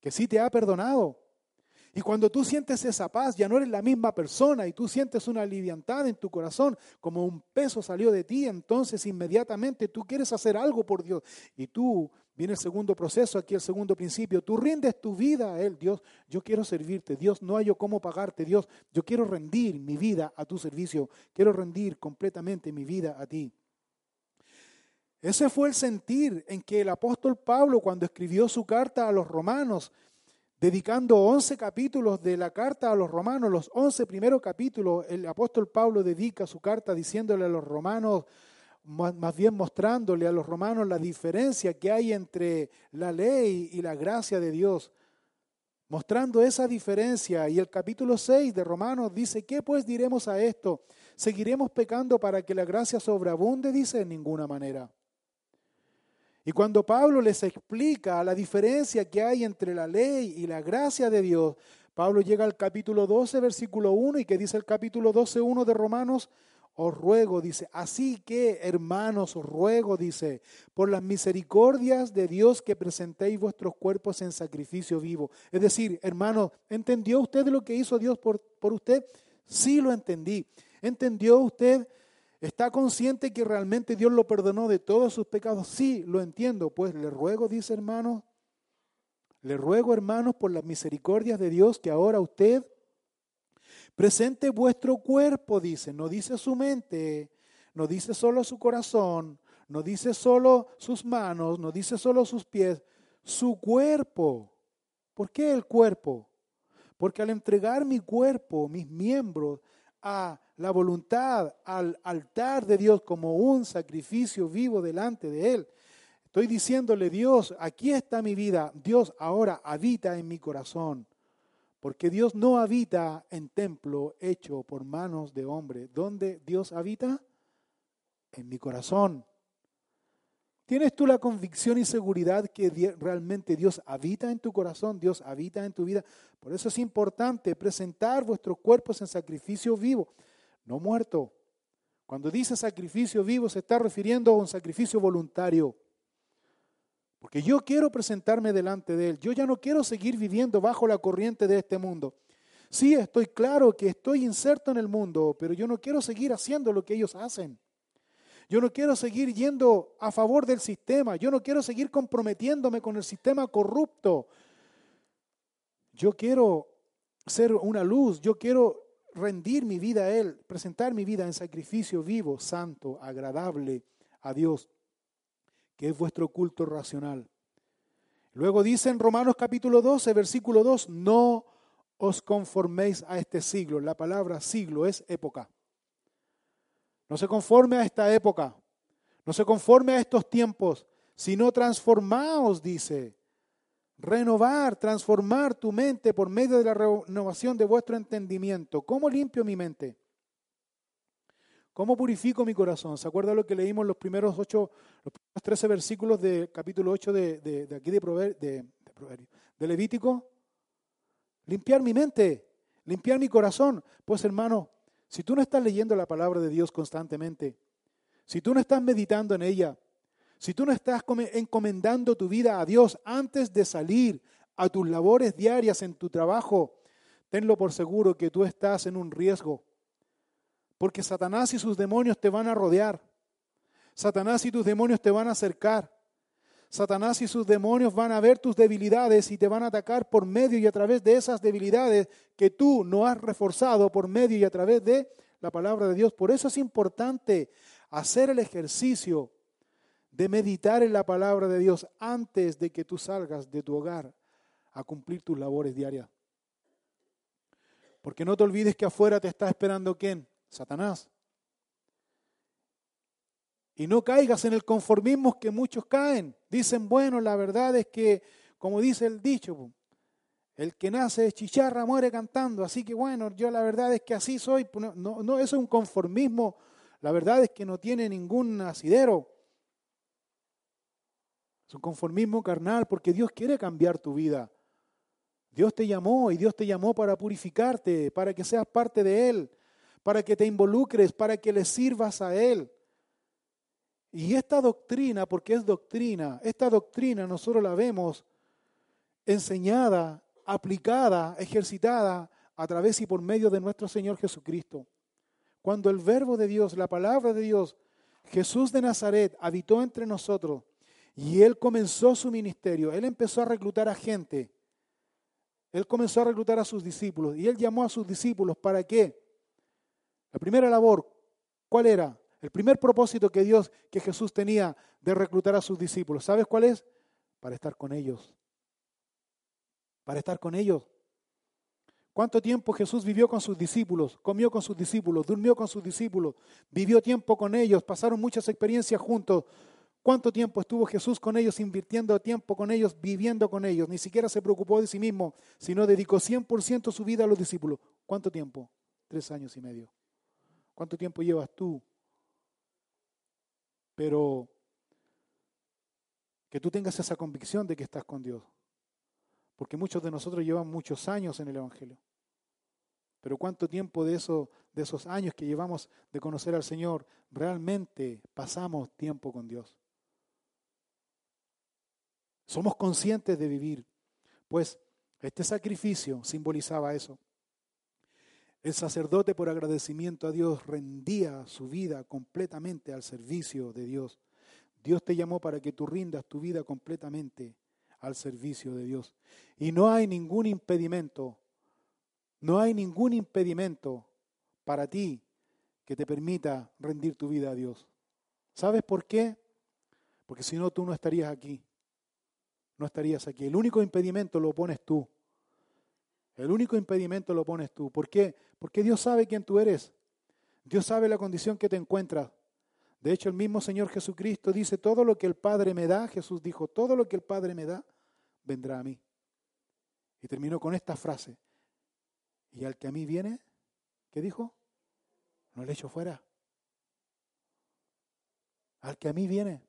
Que sí te ha perdonado. Y cuando tú sientes esa paz, ya no eres la misma persona y tú sientes una aliviantada en tu corazón, como un peso salió de ti, entonces inmediatamente tú quieres hacer algo por Dios. Y tú, viene el segundo proceso, aquí el segundo principio, tú rindes tu vida a Él. Dios, yo quiero servirte. Dios, no hay yo cómo pagarte. Dios, yo quiero rendir mi vida a tu servicio. Quiero rendir completamente mi vida a ti. Ese fue el sentir en que el apóstol Pablo, cuando escribió su carta a los romanos, dedicando 11 capítulos de la carta a los romanos, los 11 primeros capítulos, el apóstol Pablo dedica su carta diciéndole a los romanos, más bien mostrándole a los romanos la diferencia que hay entre la ley y la gracia de Dios, mostrando esa diferencia. Y el capítulo 6 de Romanos dice, ¿qué pues diremos a esto? ¿Seguiremos pecando para que la gracia sobreabunde? Dice, en ninguna manera. Y cuando Pablo les explica la diferencia que hay entre la ley y la gracia de Dios, Pablo llega al capítulo 12, versículo 1, y que dice el capítulo 12, 1 de Romanos, os ruego, dice, así que hermanos, os ruego, dice, por las misericordias de Dios que presentéis vuestros cuerpos en sacrificio vivo. Es decir, hermanos, ¿entendió usted lo que hizo Dios por, por usted? Sí lo entendí. ¿Entendió usted ¿Está consciente que realmente Dios lo perdonó de todos sus pecados? Sí, lo entiendo. Pues le ruego, dice hermano, le ruego hermanos por las misericordias de Dios que ahora usted presente vuestro cuerpo, dice, no dice su mente, no dice solo su corazón, no dice solo sus manos, no dice solo sus pies, su cuerpo. ¿Por qué el cuerpo? Porque al entregar mi cuerpo, mis miembros, a la voluntad al altar de Dios como un sacrificio vivo delante de Él. Estoy diciéndole, Dios, aquí está mi vida. Dios ahora habita en mi corazón. Porque Dios no habita en templo hecho por manos de hombre. ¿Dónde Dios habita? En mi corazón. ¿Tienes tú la convicción y seguridad que realmente Dios habita en tu corazón, Dios habita en tu vida? Por eso es importante presentar vuestros cuerpos en sacrificio vivo no muerto. Cuando dice sacrificio vivo se está refiriendo a un sacrificio voluntario. Porque yo quiero presentarme delante de Él. Yo ya no quiero seguir viviendo bajo la corriente de este mundo. Sí, estoy claro que estoy inserto en el mundo, pero yo no quiero seguir haciendo lo que ellos hacen. Yo no quiero seguir yendo a favor del sistema. Yo no quiero seguir comprometiéndome con el sistema corrupto. Yo quiero ser una luz. Yo quiero rendir mi vida a Él, presentar mi vida en sacrificio vivo, santo, agradable a Dios, que es vuestro culto racional. Luego dice en Romanos capítulo 12, versículo 2, no os conforméis a este siglo. La palabra siglo es época. No se conforme a esta época, no se conforme a estos tiempos, sino transformaos, dice, renovar, transformar tu mente por medio de la renovación de vuestro entendimiento. ¿Cómo limpio mi mente? ¿Cómo purifico mi corazón? ¿Se acuerda lo que leímos los primeros ocho, los primeros trece versículos del capítulo 8 de, de, aquí de, de, de Levítico? Limpiar mi mente, limpiar mi corazón. Pues hermano, si tú no estás leyendo la palabra de Dios constantemente, si tú no estás meditando en ella, si tú no estás encomendando tu vida a Dios antes de salir a tus labores diarias en tu trabajo, tenlo por seguro que tú estás en un riesgo. Porque Satanás y sus demonios te van a rodear. Satanás y tus demonios te van a acercar. Satanás y sus demonios van a ver tus debilidades y te van a atacar por medio y a través de esas debilidades que tú no has reforzado por medio y a través de la palabra de Dios. Por eso es importante hacer el ejercicio de meditar en la palabra de Dios antes de que tú salgas de tu hogar a cumplir tus labores diarias. Porque no te olvides que afuera te está esperando quién? Satanás. Y no caigas en el conformismo que muchos caen. Dicen, bueno, la verdad es que, como dice el dicho, el que nace de chicharra muere cantando. Así que bueno, yo la verdad es que así soy. No, no, eso es un conformismo. La verdad es que no tiene ningún asidero. Es un conformismo carnal porque Dios quiere cambiar tu vida. Dios te llamó y Dios te llamó para purificarte, para que seas parte de Él, para que te involucres, para que le sirvas a Él. Y esta doctrina, porque es doctrina, esta doctrina nosotros la vemos enseñada, aplicada, ejercitada a través y por medio de nuestro Señor Jesucristo. Cuando el verbo de Dios, la palabra de Dios, Jesús de Nazaret, habitó entre nosotros y Él comenzó su ministerio, Él empezó a reclutar a gente, Él comenzó a reclutar a sus discípulos y Él llamó a sus discípulos para qué? La primera labor, ¿cuál era? El primer propósito que Dios, que Jesús tenía de reclutar a sus discípulos, ¿sabes cuál es? Para estar con ellos. Para estar con ellos. ¿Cuánto tiempo Jesús vivió con sus discípulos? Comió con sus discípulos, durmió con sus discípulos, vivió tiempo con ellos, pasaron muchas experiencias juntos. ¿Cuánto tiempo estuvo Jesús con ellos, invirtiendo tiempo con ellos, viviendo con ellos? Ni siquiera se preocupó de sí mismo, sino dedicó 100% su vida a los discípulos. ¿Cuánto tiempo? Tres años y medio. ¿Cuánto tiempo llevas tú pero que tú tengas esa convicción de que estás con Dios. Porque muchos de nosotros llevan muchos años en el Evangelio. Pero cuánto tiempo de, eso, de esos años que llevamos de conocer al Señor realmente pasamos tiempo con Dios. Somos conscientes de vivir. Pues este sacrificio simbolizaba eso. El sacerdote por agradecimiento a Dios rendía su vida completamente al servicio de Dios. Dios te llamó para que tú rindas tu vida completamente al servicio de Dios. Y no hay ningún impedimento, no hay ningún impedimento para ti que te permita rendir tu vida a Dios. ¿Sabes por qué? Porque si no, tú no estarías aquí. No estarías aquí. El único impedimento lo pones tú. El único impedimento lo pones tú. ¿Por qué? Porque Dios sabe quién tú eres. Dios sabe la condición que te encuentras. De hecho, el mismo Señor Jesucristo dice, todo lo que el Padre me da, Jesús dijo, todo lo que el Padre me da, vendrá a mí. Y terminó con esta frase. Y al que a mí viene, ¿qué dijo? No le echo fuera. Al que a mí viene.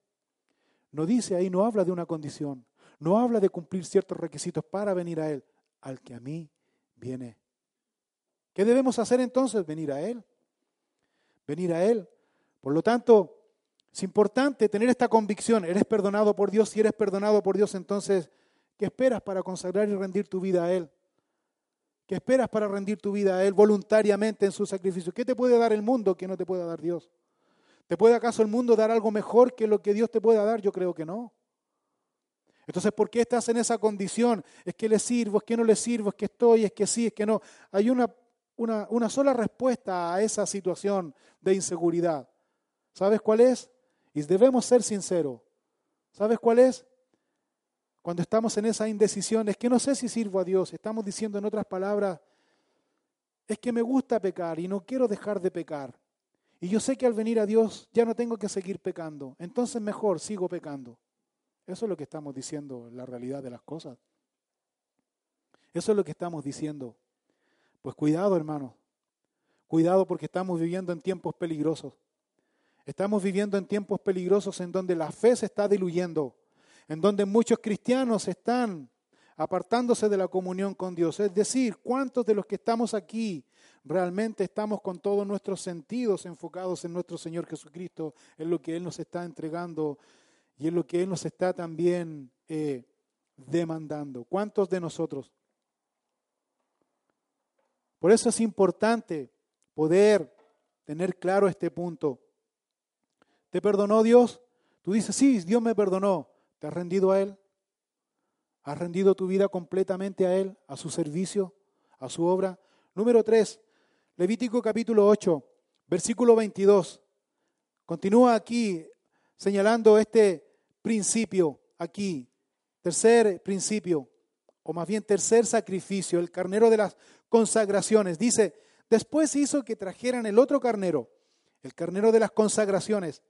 No dice ahí, no habla de una condición. No habla de cumplir ciertos requisitos para venir a Él al que a mí viene. ¿Qué debemos hacer entonces? Venir a Él. Venir a Él. Por lo tanto, es importante tener esta convicción. Eres perdonado por Dios. Si eres perdonado por Dios, entonces, ¿qué esperas para consagrar y rendir tu vida a Él? ¿Qué esperas para rendir tu vida a Él voluntariamente en su sacrificio? ¿Qué te puede dar el mundo que no te pueda dar Dios? ¿Te puede acaso el mundo dar algo mejor que lo que Dios te pueda dar? Yo creo que no. Entonces, ¿por qué estás en esa condición? ¿Es que le sirvo? ¿Es que no le sirvo? ¿Es que estoy? ¿Es que sí? ¿Es que no? Hay una, una, una sola respuesta a esa situación de inseguridad. ¿Sabes cuál es? Y debemos ser sinceros. ¿Sabes cuál es? Cuando estamos en esa indecisión, es que no sé si sirvo a Dios. Estamos diciendo en otras palabras, es que me gusta pecar y no quiero dejar de pecar. Y yo sé que al venir a Dios ya no tengo que seguir pecando. Entonces mejor sigo pecando. Eso es lo que estamos diciendo, la realidad de las cosas. Eso es lo que estamos diciendo. Pues cuidado, hermano. Cuidado porque estamos viviendo en tiempos peligrosos. Estamos viviendo en tiempos peligrosos en donde la fe se está diluyendo, en donde muchos cristianos están apartándose de la comunión con Dios. Es decir, ¿cuántos de los que estamos aquí realmente estamos con todos nuestros sentidos enfocados en nuestro Señor Jesucristo, en lo que Él nos está entregando y es lo que Él nos está también eh, demandando. ¿Cuántos de nosotros? Por eso es importante poder tener claro este punto. ¿Te perdonó Dios? Tú dices, sí, Dios me perdonó. ¿Te has rendido a Él? ¿Has rendido tu vida completamente a Él, a su servicio, a su obra? Número 3, Levítico capítulo 8, versículo 22. Continúa aquí señalando este principio, aquí, tercer principio, o más bien tercer sacrificio, el carnero de las consagraciones. Dice, después hizo que trajeran el otro carnero, el carnero de las consagraciones,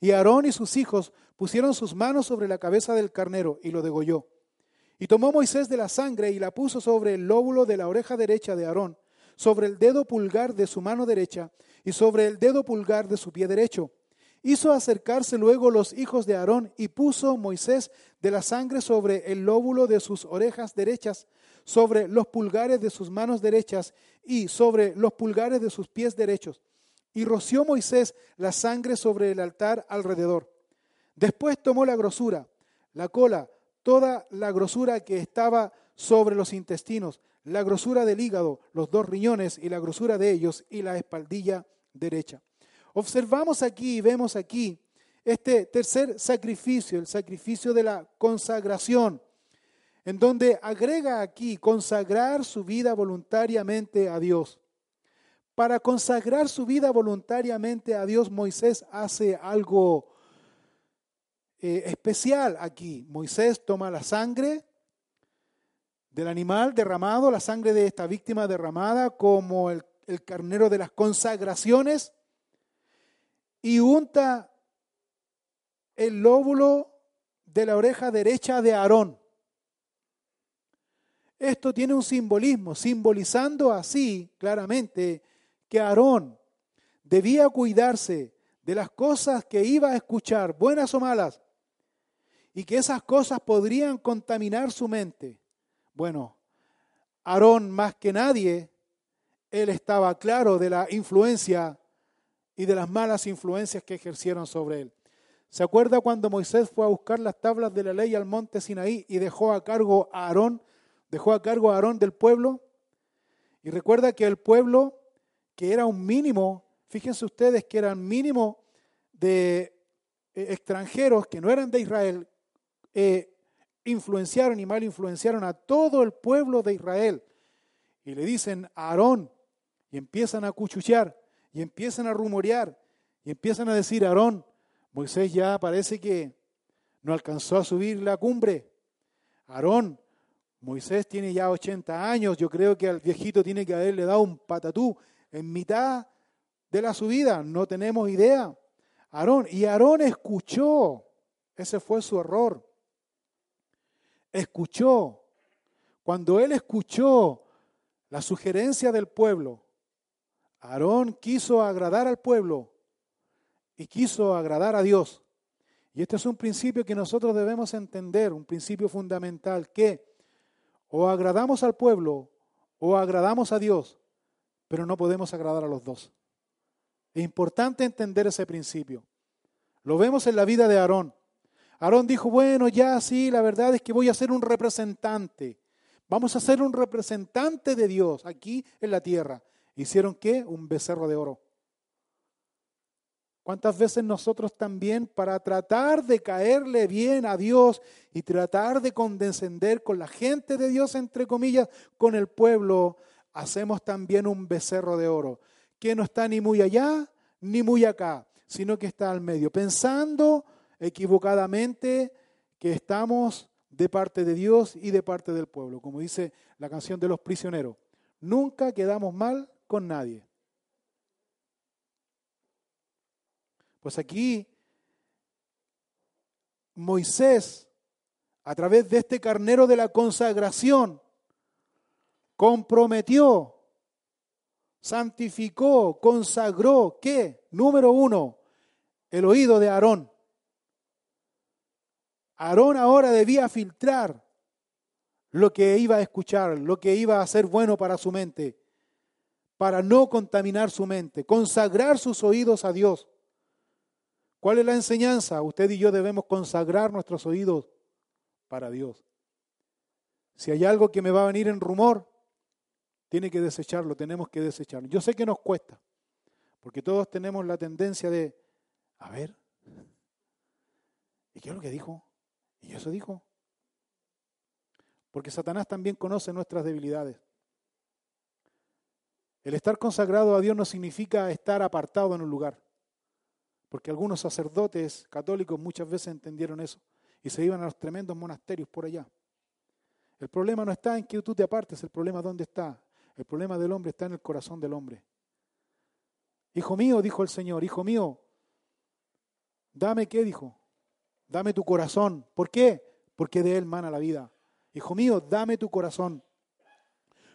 y Aarón y sus hijos pusieron sus manos sobre la cabeza del carnero y lo degolló. Y tomó Moisés de la sangre y la puso sobre el lóbulo de la oreja derecha de Aarón, sobre el dedo pulgar de su mano derecha y sobre el dedo pulgar de su pie derecho. Hizo acercarse luego los hijos de Aarón y puso Moisés de la sangre sobre el lóbulo de sus orejas derechas, sobre los pulgares de sus manos derechas y sobre los pulgares de sus pies derechos. Y roció Moisés la sangre sobre el altar alrededor. Después tomó la grosura, la cola, toda la grosura que estaba sobre los intestinos, la grosura del hígado, los dos riñones y la grosura de ellos y la espaldilla derecha. Observamos aquí y vemos aquí este tercer sacrificio, el sacrificio de la consagración, en donde agrega aquí consagrar su vida voluntariamente a Dios. Para consagrar su vida voluntariamente a Dios, Moisés hace algo eh, especial aquí. Moisés toma la sangre del animal derramado, la sangre de esta víctima derramada como el, el carnero de las consagraciones y unta el lóbulo de la oreja derecha de Aarón. Esto tiene un simbolismo, simbolizando así claramente que Aarón debía cuidarse de las cosas que iba a escuchar, buenas o malas, y que esas cosas podrían contaminar su mente. Bueno, Aarón más que nadie, él estaba claro de la influencia y de las malas influencias que ejercieron sobre él. ¿Se acuerda cuando Moisés fue a buscar las tablas de la ley al monte Sinaí y dejó a cargo a Aarón, dejó a cargo a Aarón del pueblo? Y recuerda que el pueblo que era un mínimo, fíjense ustedes que eran mínimo de eh, extranjeros que no eran de Israel, eh, influenciaron y mal influenciaron a todo el pueblo de Israel. Y le dicen a Aarón, y empiezan a cuchuchar, y empiezan a rumorear, y empiezan a decir, Aarón, Moisés ya parece que no alcanzó a subir la cumbre. Aarón, Moisés tiene ya 80 años, yo creo que al viejito tiene que haberle dado un patatú en mitad de la subida, no tenemos idea. Aarón, y Aarón escuchó, ese fue su error. Escuchó. Cuando él escuchó la sugerencia del pueblo, Aarón quiso agradar al pueblo y quiso agradar a Dios. Y este es un principio que nosotros debemos entender, un principio fundamental, que o agradamos al pueblo o agradamos a Dios pero no podemos agradar a los dos. Es importante entender ese principio. Lo vemos en la vida de Aarón. Aarón dijo, bueno, ya sí, la verdad es que voy a ser un representante. Vamos a ser un representante de Dios aquí en la tierra. ¿Hicieron qué? Un becerro de oro. ¿Cuántas veces nosotros también para tratar de caerle bien a Dios y tratar de condescender con la gente de Dios, entre comillas, con el pueblo, hacemos también un becerro de oro, que no está ni muy allá ni muy acá, sino que está al medio, pensando equivocadamente que estamos de parte de Dios y de parte del pueblo, como dice la canción de los prisioneros. Nunca quedamos mal con nadie. Pues aquí Moisés, a través de este carnero de la consagración, comprometió, santificó, consagró, ¿qué? Número uno, el oído de Aarón. Aarón ahora debía filtrar lo que iba a escuchar, lo que iba a ser bueno para su mente, para no contaminar su mente, consagrar sus oídos a Dios. ¿Cuál es la enseñanza? Usted y yo debemos consagrar nuestros oídos para Dios. Si hay algo que me va a venir en rumor, tiene que desecharlo, tenemos que desecharlo. Yo sé que nos cuesta, porque todos tenemos la tendencia de, a ver, ¿y qué es lo que dijo? Y eso dijo. Porque Satanás también conoce nuestras debilidades. El estar consagrado a Dios no significa estar apartado en un lugar. Porque algunos sacerdotes católicos muchas veces entendieron eso y se iban a los tremendos monasterios por allá. El problema no está en que tú te apartes, el problema dónde está. El problema del hombre está en el corazón del hombre. Hijo mío, dijo el Señor, hijo mío, dame qué, dijo, dame tu corazón. ¿Por qué? Porque de él mana la vida. Hijo mío, dame tu corazón.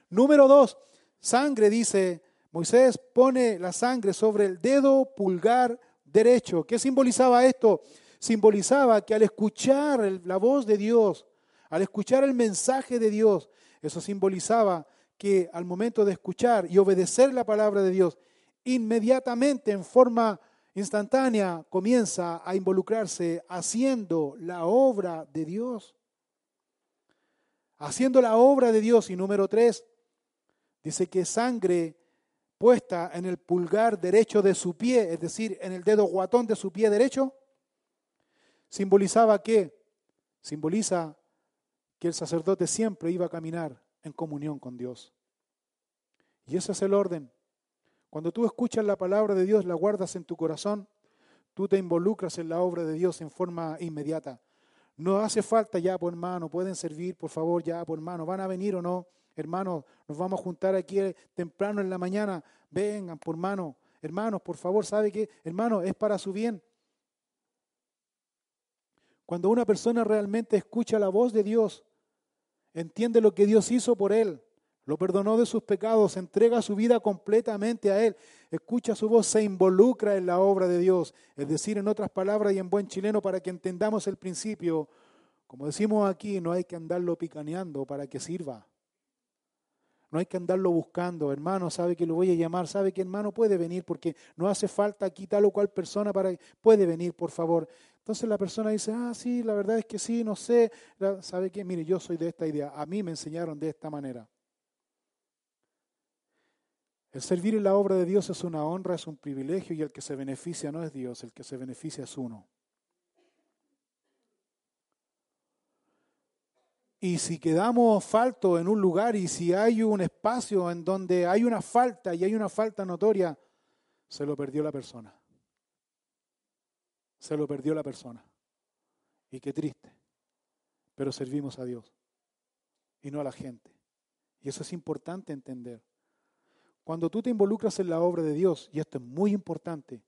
Número dos, sangre, dice Moisés, pone la sangre sobre el dedo pulgar derecho. ¿Qué simbolizaba esto? Simbolizaba que al escuchar la voz de Dios, al escuchar el mensaje de Dios, eso simbolizaba que al momento de escuchar y obedecer la palabra de Dios, inmediatamente, en forma instantánea, comienza a involucrarse haciendo la obra de Dios. Haciendo la obra de Dios. Y número tres, dice que sangre puesta en el pulgar derecho de su pie, es decir, en el dedo guatón de su pie derecho, simbolizaba que simboliza que el sacerdote siempre iba a caminar en comunión con Dios. Y ese es el orden. Cuando tú escuchas la palabra de Dios, la guardas en tu corazón, tú te involucras en la obra de Dios en forma inmediata. No hace falta ya, por hermano, pueden servir, por favor, ya, por hermano, van a venir o no. Hermanos, nos vamos a juntar aquí temprano en la mañana. Vengan, por hermano. Hermanos, por favor, ¿sabe qué? Hermano, es para su bien. Cuando una persona realmente escucha la voz de Dios, entiende lo que Dios hizo por él, lo perdonó de sus pecados, entrega su vida completamente a Él, escucha su voz, se involucra en la obra de Dios. Es decir, en otras palabras y en buen chileno, para que entendamos el principio, como decimos aquí, no hay que andarlo picaneando para que sirva. No hay que andarlo buscando, hermano, sabe que lo voy a llamar, sabe que hermano puede venir porque no hace falta aquí tal o cual persona para puede venir, por favor. Entonces la persona dice, ah, sí, la verdad es que sí, no sé, sabe que, mire, yo soy de esta idea, a mí me enseñaron de esta manera. El servir en la obra de Dios es una honra, es un privilegio y el que se beneficia no es Dios, el que se beneficia es uno. Y si quedamos falto en un lugar y si hay un espacio en donde hay una falta y hay una falta notoria, se lo perdió la persona. Se lo perdió la persona. Y qué triste. Pero servimos a Dios y no a la gente. Y eso es importante entender. Cuando tú te involucras en la obra de Dios, y esto es muy importante,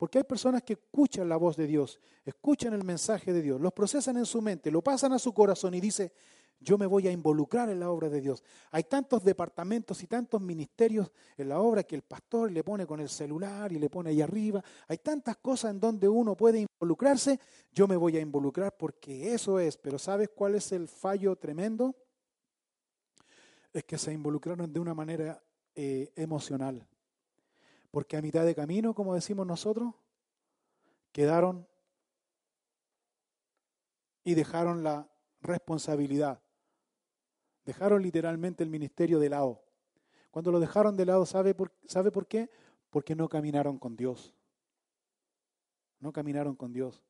porque hay personas que escuchan la voz de Dios, escuchan el mensaje de Dios, los procesan en su mente, lo pasan a su corazón y dice, yo me voy a involucrar en la obra de Dios. Hay tantos departamentos y tantos ministerios en la obra que el pastor le pone con el celular y le pone ahí arriba. Hay tantas cosas en donde uno puede involucrarse. Yo me voy a involucrar porque eso es. Pero ¿sabes cuál es el fallo tremendo? Es que se involucraron de una manera eh, emocional. Porque a mitad de camino, como decimos nosotros, quedaron y dejaron la responsabilidad. Dejaron literalmente el ministerio de lado. Cuando lo dejaron de lado, ¿sabe por, ¿sabe por qué? Porque no caminaron con Dios. No caminaron con Dios.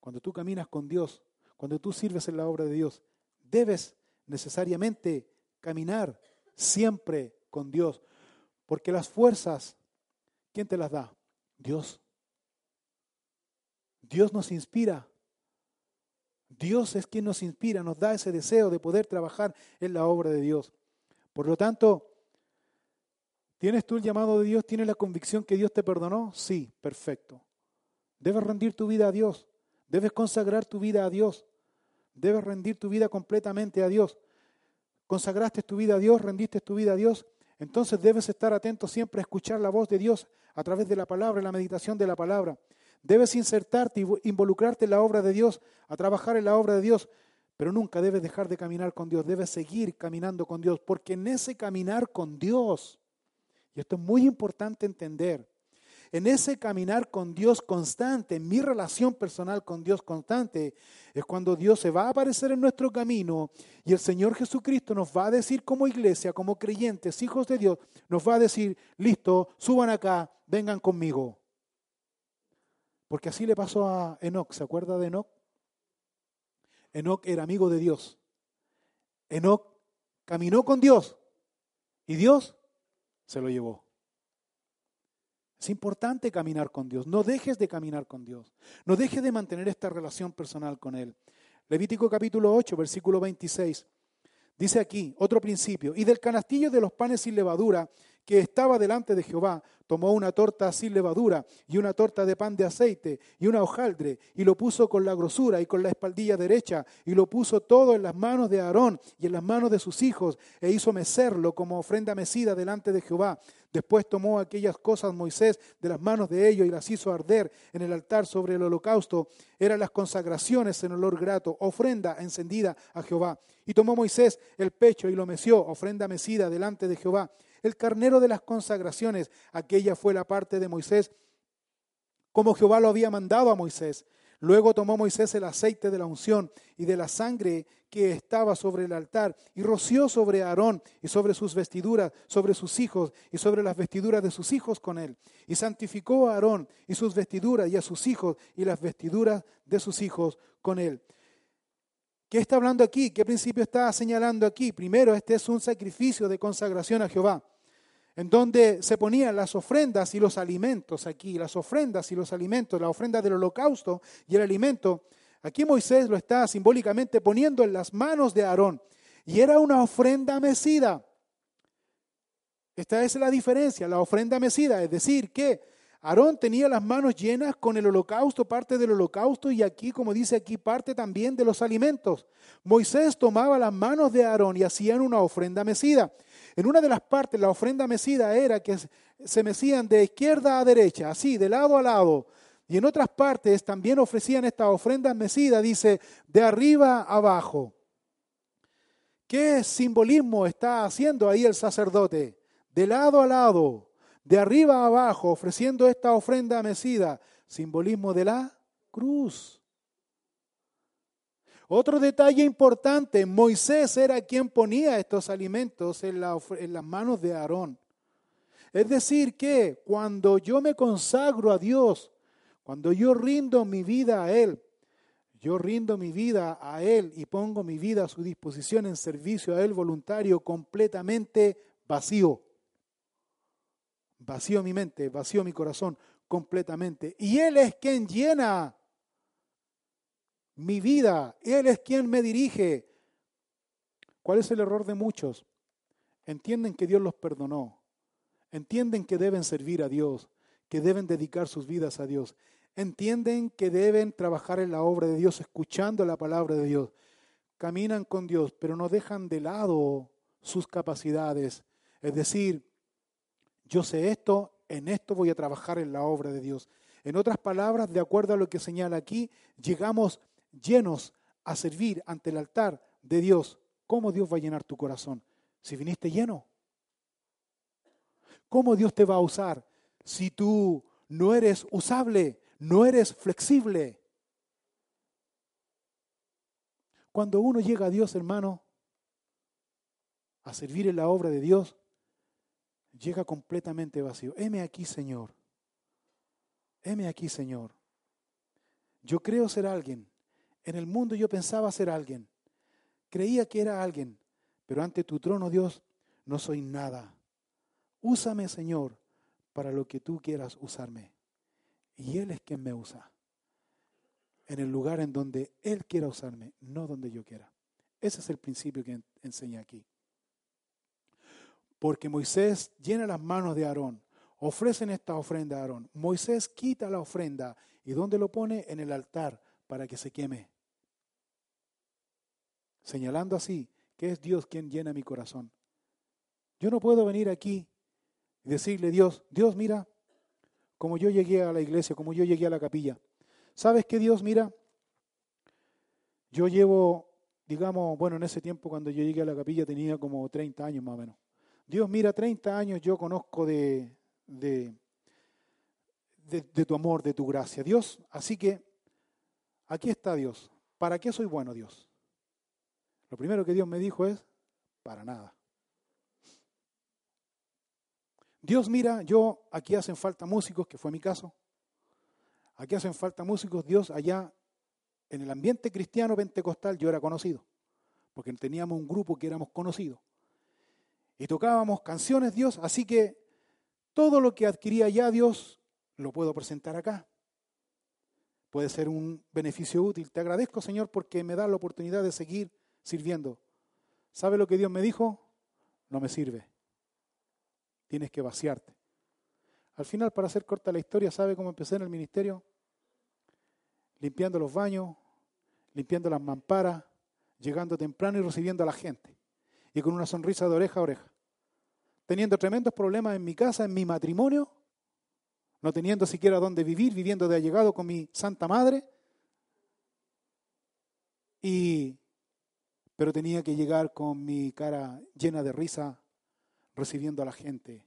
Cuando tú caminas con Dios, cuando tú sirves en la obra de Dios, debes necesariamente caminar siempre con Dios. Porque las fuerzas, ¿quién te las da? Dios. Dios nos inspira. Dios es quien nos inspira, nos da ese deseo de poder trabajar en la obra de Dios. Por lo tanto, ¿tienes tú el llamado de Dios? ¿Tienes la convicción que Dios te perdonó? Sí, perfecto. Debes rendir tu vida a Dios. Debes consagrar tu vida a Dios. Debes rendir tu vida completamente a Dios. Consagraste tu vida a Dios, rendiste tu vida a Dios. Entonces debes estar atento siempre a escuchar la voz de Dios a través de la palabra, la meditación de la palabra. Debes insertarte involucrarte en la obra de Dios, a trabajar en la obra de Dios, pero nunca debes dejar de caminar con Dios, debes seguir caminando con Dios, porque en ese caminar con Dios, y esto es muy importante entender, en ese caminar con Dios constante, en mi relación personal con Dios constante, es cuando Dios se va a aparecer en nuestro camino y el Señor Jesucristo nos va a decir como iglesia, como creyentes, hijos de Dios, nos va a decir, listo, suban acá, vengan conmigo. Porque así le pasó a Enoch, ¿se acuerda de Enoch? Enoch era amigo de Dios. Enoch caminó con Dios y Dios se lo llevó. Es importante caminar con Dios. No dejes de caminar con Dios. No dejes de mantener esta relación personal con Él. Levítico capítulo 8, versículo 26. Dice aquí otro principio. Y del canastillo de los panes sin levadura que estaba delante de Jehová, tomó una torta sin levadura y una torta de pan de aceite y una hojaldre y lo puso con la grosura y con la espaldilla derecha y lo puso todo en las manos de Aarón y en las manos de sus hijos e hizo mecerlo como ofrenda mecida delante de Jehová. Después tomó aquellas cosas Moisés de las manos de ellos y las hizo arder en el altar sobre el holocausto. Eran las consagraciones en olor grato, ofrenda encendida a Jehová. Y tomó Moisés el pecho y lo meció, ofrenda mecida delante de Jehová el carnero de las consagraciones. Aquella fue la parte de Moisés, como Jehová lo había mandado a Moisés. Luego tomó Moisés el aceite de la unción y de la sangre que estaba sobre el altar y roció sobre Aarón y sobre sus vestiduras, sobre sus hijos y sobre las vestiduras de sus hijos con él. Y santificó a Aarón y sus vestiduras y a sus hijos y las vestiduras de sus hijos con él. ¿Qué está hablando aquí? ¿Qué principio está señalando aquí? Primero, este es un sacrificio de consagración a Jehová en donde se ponían las ofrendas y los alimentos aquí, las ofrendas y los alimentos, la ofrenda del holocausto y el alimento. Aquí Moisés lo está simbólicamente poniendo en las manos de Aarón. Y era una ofrenda mecida. Esta es la diferencia, la ofrenda mecida, es decir, que Aarón tenía las manos llenas con el holocausto, parte del holocausto, y aquí, como dice aquí, parte también de los alimentos. Moisés tomaba las manos de Aarón y hacían una ofrenda mecida. En una de las partes, la ofrenda mecida era que se mecían de izquierda a derecha, así, de lado a lado. Y en otras partes también ofrecían esta ofrenda mecida, dice, de arriba abajo. ¿Qué simbolismo está haciendo ahí el sacerdote? De lado a lado de arriba a abajo, ofreciendo esta ofrenda mecida, simbolismo de la cruz. Otro detalle importante, Moisés era quien ponía estos alimentos en, en las manos de Aarón. Es decir, que cuando yo me consagro a Dios, cuando yo rindo mi vida a Él, yo rindo mi vida a Él y pongo mi vida a su disposición en servicio a Él voluntario, completamente vacío. Vacío mi mente, vacío mi corazón completamente. Y Él es quien llena mi vida. Él es quien me dirige. ¿Cuál es el error de muchos? Entienden que Dios los perdonó. Entienden que deben servir a Dios, que deben dedicar sus vidas a Dios. Entienden que deben trabajar en la obra de Dios, escuchando la palabra de Dios. Caminan con Dios, pero no dejan de lado sus capacidades. Es decir, yo sé esto, en esto voy a trabajar en la obra de Dios. En otras palabras, de acuerdo a lo que señala aquí, llegamos llenos a servir ante el altar de Dios. ¿Cómo Dios va a llenar tu corazón? Si viniste lleno. ¿Cómo Dios te va a usar si tú no eres usable, no eres flexible? Cuando uno llega a Dios, hermano, a servir en la obra de Dios, llega completamente vacío. Heme aquí, Señor. Heme aquí, Señor. Yo creo ser alguien. En el mundo yo pensaba ser alguien. Creía que era alguien. Pero ante tu trono, Dios, no soy nada. Úsame, Señor, para lo que tú quieras usarme. Y Él es quien me usa. En el lugar en donde Él quiera usarme, no donde yo quiera. Ese es el principio que enseña aquí porque Moisés llena las manos de Aarón. Ofrecen esta ofrenda a Aarón. Moisés quita la ofrenda y ¿dónde lo pone? En el altar para que se queme. Señalando así que es Dios quien llena mi corazón. Yo no puedo venir aquí y decirle, Dios, Dios, mira, como yo llegué a la iglesia, como yo llegué a la capilla. ¿Sabes qué, Dios, mira? Yo llevo, digamos, bueno, en ese tiempo cuando yo llegué a la capilla tenía como 30 años más o menos. Dios, mira, 30 años yo conozco de, de, de, tu amor, de tu gracia. Dios, así que aquí está Dios. ¿Para qué soy bueno, Dios? Lo primero que Dios me dijo es, para nada. Dios, mira, yo aquí hacen falta músicos, que fue mi caso. Aquí hacen falta músicos, Dios, allá en el ambiente cristiano pentecostal yo era conocido, porque teníamos un grupo que éramos conocidos. Y tocábamos canciones Dios, así que todo lo que adquiría ya Dios lo puedo presentar acá. Puede ser un beneficio útil. Te agradezco, Señor, porque me da la oportunidad de seguir sirviendo. ¿Sabe lo que Dios me dijo? No me sirve. Tienes que vaciarte. Al final, para hacer corta la historia, ¿sabe cómo empecé en el ministerio? Limpiando los baños, limpiando las mamparas, llegando temprano y recibiendo a la gente. Y con una sonrisa de oreja a oreja. Teniendo tremendos problemas en mi casa, en mi matrimonio, no teniendo siquiera dónde vivir, viviendo de allegado con mi Santa Madre. Y, pero tenía que llegar con mi cara llena de risa, recibiendo a la gente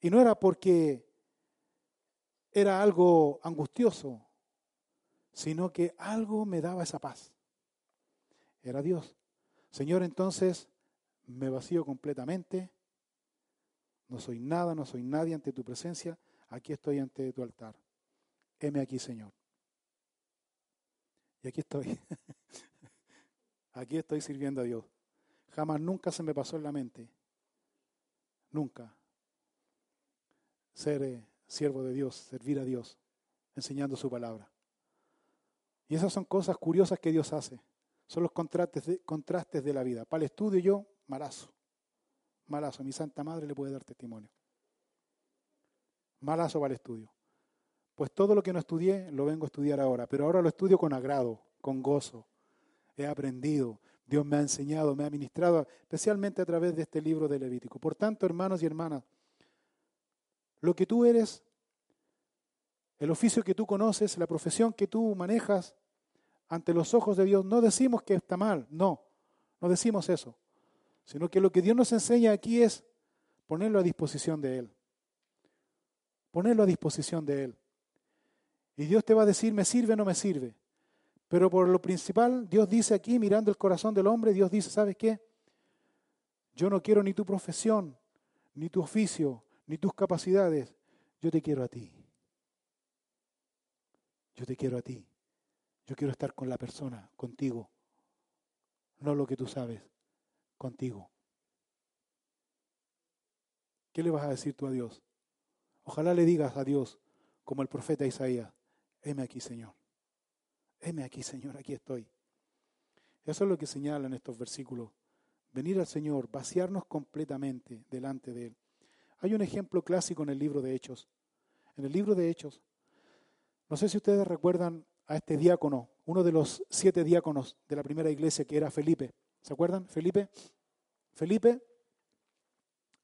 y no era porque era algo angustioso, sino que algo me daba esa paz. Era Dios. Señor, entonces me vacío completamente. No soy nada, no soy nadie ante tu presencia. Aquí estoy ante tu altar. Heme aquí, Señor. Y aquí estoy. <laughs> aquí estoy sirviendo a Dios. Jamás nunca se me pasó en la mente. Nunca ser eh, siervo de Dios, servir a Dios, enseñando su palabra. Y esas son cosas curiosas que Dios hace. Son los contrastes de, contrastes de la vida. Para el estudio yo, malazo. Malazo. Mi Santa Madre le puede dar testimonio. Malazo para el estudio. Pues todo lo que no estudié lo vengo a estudiar ahora, pero ahora lo estudio con agrado, con gozo. He aprendido, Dios me ha enseñado, me ha ministrado, especialmente a través de este libro de Levítico. Por tanto, hermanos y hermanas, lo que tú eres, el oficio que tú conoces, la profesión que tú manejas ante los ojos de Dios, no decimos que está mal, no, no decimos eso, sino que lo que Dios nos enseña aquí es ponerlo a disposición de Él, ponerlo a disposición de Él. Y Dios te va a decir, me sirve o no me sirve. Pero por lo principal, Dios dice aquí, mirando el corazón del hombre, Dios dice, ¿sabes qué? Yo no quiero ni tu profesión, ni tu oficio, ni tus capacidades. Yo te quiero a ti. Yo te quiero a ti. Yo quiero estar con la persona, contigo. No lo que tú sabes, contigo. ¿Qué le vas a decir tú a Dios? Ojalá le digas a Dios, como el profeta Isaías, heme aquí, Señor. Heme aquí, Señor, aquí estoy. Eso es lo que señalan estos versículos. Venir al Señor, vaciarnos completamente delante de Él. Hay un ejemplo clásico en el libro de Hechos. En el libro de Hechos, no sé si ustedes recuerdan a este diácono, uno de los siete diáconos de la primera iglesia, que era Felipe. ¿Se acuerdan? Felipe. Felipe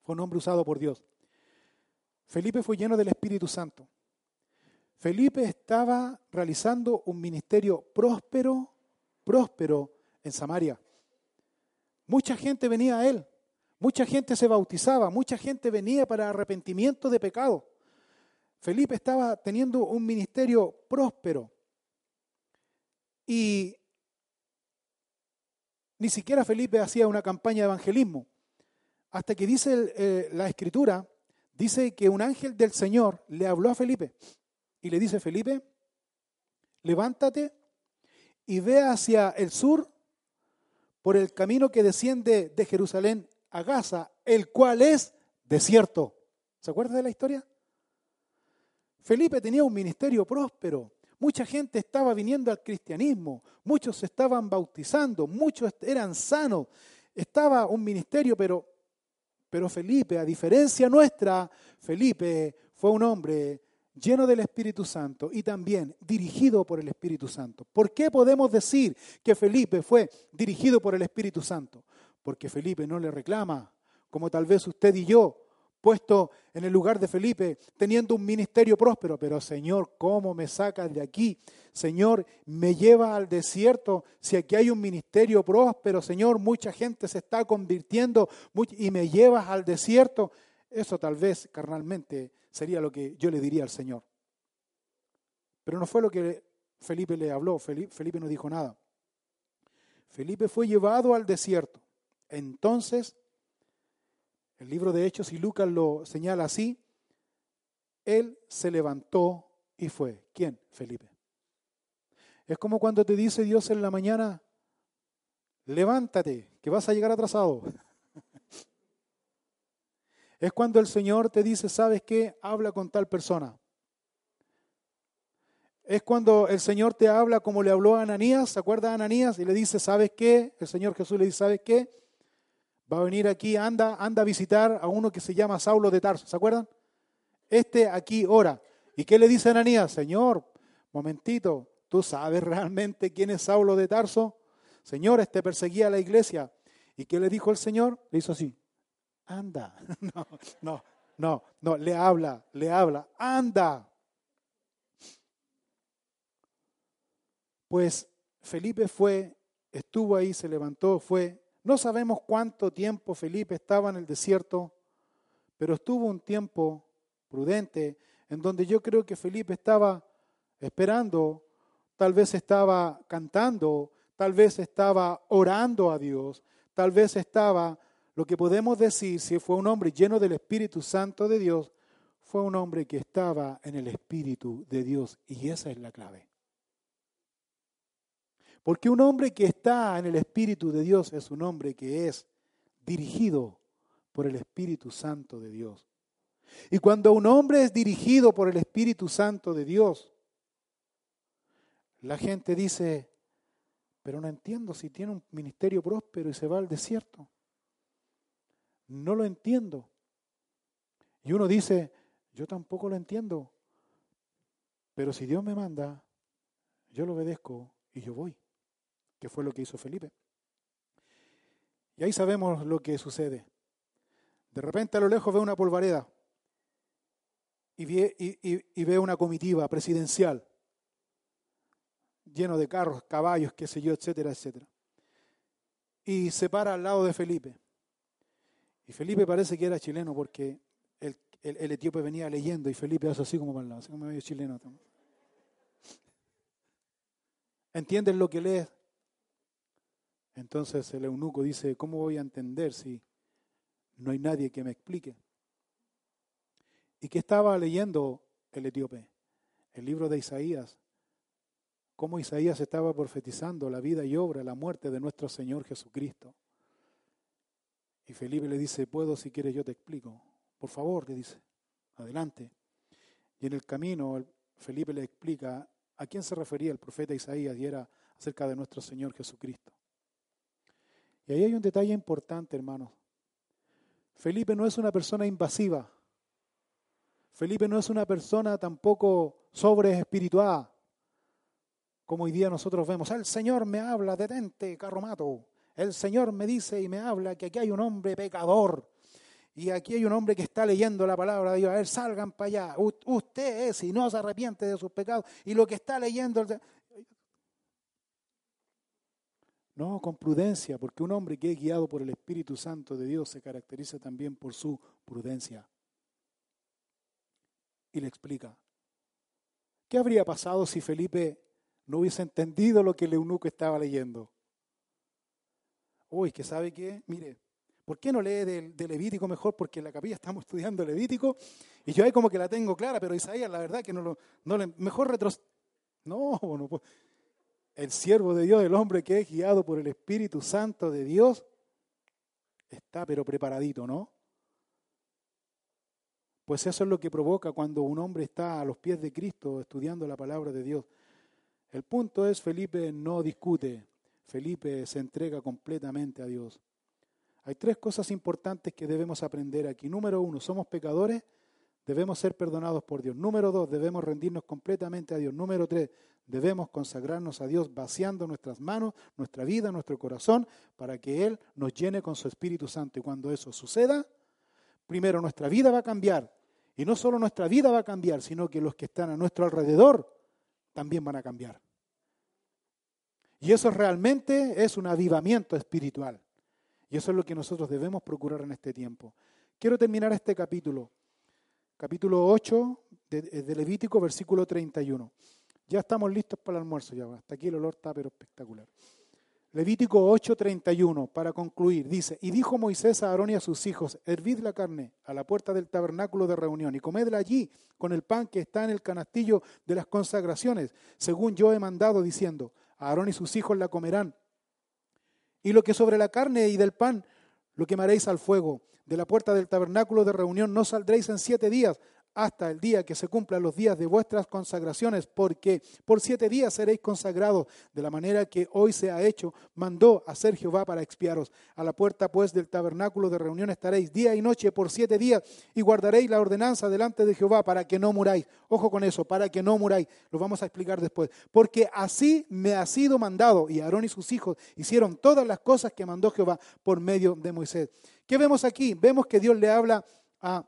fue un hombre usado por Dios. Felipe fue lleno del Espíritu Santo. Felipe estaba realizando un ministerio próspero, próspero en Samaria. Mucha gente venía a él. Mucha gente se bautizaba, mucha gente venía para arrepentimiento de pecado. Felipe estaba teniendo un ministerio próspero y ni siquiera Felipe hacía una campaña de evangelismo. Hasta que dice eh, la escritura, dice que un ángel del Señor le habló a Felipe y le dice, Felipe, levántate y ve hacia el sur por el camino que desciende de Jerusalén a Gaza, el cual es desierto. ¿Se acuerda de la historia? Felipe tenía un ministerio próspero. Mucha gente estaba viniendo al cristianismo, muchos se estaban bautizando, muchos eran sanos. Estaba un ministerio, pero, pero Felipe, a diferencia nuestra, Felipe fue un hombre lleno del Espíritu Santo y también dirigido por el Espíritu Santo. ¿Por qué podemos decir que Felipe fue dirigido por el Espíritu Santo? porque Felipe no le reclama, como tal vez usted y yo, puesto en el lugar de Felipe, teniendo un ministerio próspero, pero Señor, ¿cómo me sacas de aquí? Señor, me lleva al desierto, si aquí hay un ministerio próspero, Señor, mucha gente se está convirtiendo y me llevas al desierto. Eso tal vez carnalmente sería lo que yo le diría al Señor. Pero no fue lo que Felipe le habló, Felipe no dijo nada. Felipe fue llevado al desierto. Entonces, el libro de Hechos y Lucas lo señala así, él se levantó y fue. ¿Quién? Felipe. Es como cuando te dice Dios en la mañana, levántate, que vas a llegar atrasado. Es cuando el Señor te dice, ¿sabes qué? Habla con tal persona. Es cuando el Señor te habla como le habló a Ananías, ¿se acuerda Ananías? Y le dice, ¿sabes qué? El Señor Jesús le dice, ¿sabes qué? Va a venir aquí, anda, anda a visitar a uno que se llama Saulo de Tarso, ¿se acuerdan? Este aquí ora. ¿Y qué le dice Ananías? Señor, momentito, ¿tú sabes <laughs> realmente quién es Saulo de Tarso? Señor, este perseguía a la iglesia. ¿Y qué le dijo el Señor? Le hizo así, anda. <laughs> No, no, no, no, le habla, le habla, anda. Pues Felipe fue, estuvo ahí, se levantó, fue. No sabemos cuánto tiempo Felipe estaba en el desierto, pero estuvo un tiempo prudente en donde yo creo que Felipe estaba esperando, tal vez estaba cantando, tal vez estaba orando a Dios, tal vez estaba, lo que podemos decir, si fue un hombre lleno del Espíritu Santo de Dios, fue un hombre que estaba en el Espíritu de Dios. Y esa es la clave. Porque un hombre que está en el Espíritu de Dios es un hombre que es dirigido por el Espíritu Santo de Dios. Y cuando un hombre es dirigido por el Espíritu Santo de Dios, la gente dice, pero no entiendo si tiene un ministerio próspero y se va al desierto. No lo entiendo. Y uno dice, yo tampoco lo entiendo, pero si Dios me manda, yo lo obedezco y yo voy que fue lo que hizo Felipe. Y ahí sabemos lo que sucede. De repente a lo lejos ve una polvareda y ve, y, ve una comitiva presidencial lleno de carros, caballos, qué sé yo, etcétera, etcétera. Y se para al lado de Felipe. Y Felipe parece que era chileno porque el, el, etíope venía leyendo y Felipe hace así como para el lado, así como medio chileno. ¿Entienden lo que lee? Entonces el eunuco dice, ¿cómo voy a entender si no hay nadie que me explique? ¿Y qué estaba leyendo el etíope? El libro de Isaías. Cómo Isaías estaba profetizando la vida y obra, la muerte de nuestro Señor Jesucristo. Y Felipe le dice, puedo si quieres yo te explico. Por favor, le dice, adelante. Y en el camino Felipe le explica a quién se refería el profeta Isaías y era acerca de nuestro Señor Jesucristo. Y ahí hay un detalle importante, hermanos. Felipe no es una persona invasiva. Felipe no es una persona tampoco sobre espiritual, como hoy día nosotros vemos. El Señor me habla, detente, carromato. El Señor me dice y me habla que aquí hay un hombre pecador. Y aquí hay un hombre que está leyendo la palabra de Dios. A ver, salgan para allá. usted es y no se arrepiente de sus pecados. Y lo que está leyendo, no, con prudencia, porque un hombre que es guiado por el Espíritu Santo de Dios se caracteriza también por su prudencia. Y le explica, ¿qué habría pasado si Felipe no hubiese entendido lo que el eunuco estaba leyendo? Uy, que sabe qué, mire, ¿por qué no lee del, Levítico mejor? Porque en la capilla estamos estudiando Levítico y yo ahí como que la tengo clara, pero Isaías la verdad que no lo, no mejor retros... No, <laughs> no, el siervo de Dios, el hombre que es guiado por el Espíritu Santo de Dios, está pero preparadito, ¿no? Pues eso es lo que provoca cuando un hombre está a los pies de Cristo estudiando la palabra de Dios. El punto es, Felipe no discute, Felipe se entrega completamente a Dios. Hay tres cosas importantes que debemos aprender aquí. Número uno, somos pecadores, debemos ser perdonados por Dios. Número dos, debemos rendirnos completamente a Dios. Número tres, Debemos consagrarnos a Dios vaciando nuestras manos, nuestra vida, nuestro corazón, para que Él nos llene con su Espíritu Santo. Y cuando eso suceda, primero nuestra vida va a cambiar. Y no solo nuestra vida va a cambiar, sino que los que están a nuestro alrededor también van a cambiar. Y eso realmente es un avivamiento espiritual. Y eso es lo que nosotros debemos procurar en este tiempo. Quiero terminar este capítulo, capítulo 8 de, de Levítico, versículo 31. Ya estamos listos para el almuerzo, ya Hasta aquí el olor está pero espectacular. Levítico 8:31, para concluir, dice, y dijo Moisés a Aarón y a sus hijos, hervid la carne a la puerta del tabernáculo de reunión y comedla allí con el pan que está en el canastillo de las consagraciones, según yo he mandado, diciendo, Aarón y sus hijos la comerán. Y lo que sobre la carne y del pan lo quemaréis al fuego. De la puerta del tabernáculo de reunión no saldréis en siete días, hasta el día que se cumplan los días de vuestras consagraciones, porque por siete días seréis consagrados, de la manera que hoy se ha hecho, mandó hacer Jehová para expiaros. A la puerta pues del tabernáculo de reunión estaréis día y noche por siete días, y guardaréis la ordenanza delante de Jehová para que no muráis. Ojo con eso, para que no muráis. Lo vamos a explicar después. Porque así me ha sido mandado, y Aarón y sus hijos hicieron todas las cosas que mandó Jehová por medio de Moisés. ¿Qué vemos aquí? Vemos que Dios le habla a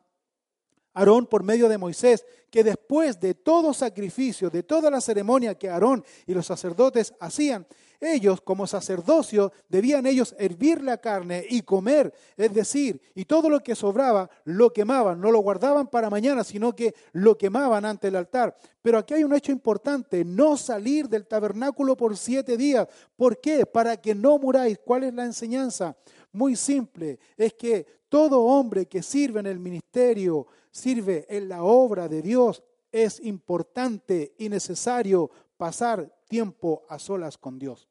Aarón por medio de Moisés, que después de todo sacrificio, de toda la ceremonia que Aarón y los sacerdotes hacían, ellos como sacerdocio debían ellos hervir la carne y comer, es decir, y todo lo que sobraba lo quemaban, no lo guardaban para mañana, sino que lo quemaban ante el altar. Pero aquí hay un hecho importante, no salir del tabernáculo por siete días. ¿Por qué? Para que no muráis. ¿Cuál es la enseñanza? Muy simple, es que todo hombre que sirve en el ministerio, sirve en la obra de Dios, es importante y necesario pasar tiempo a solas con Dios.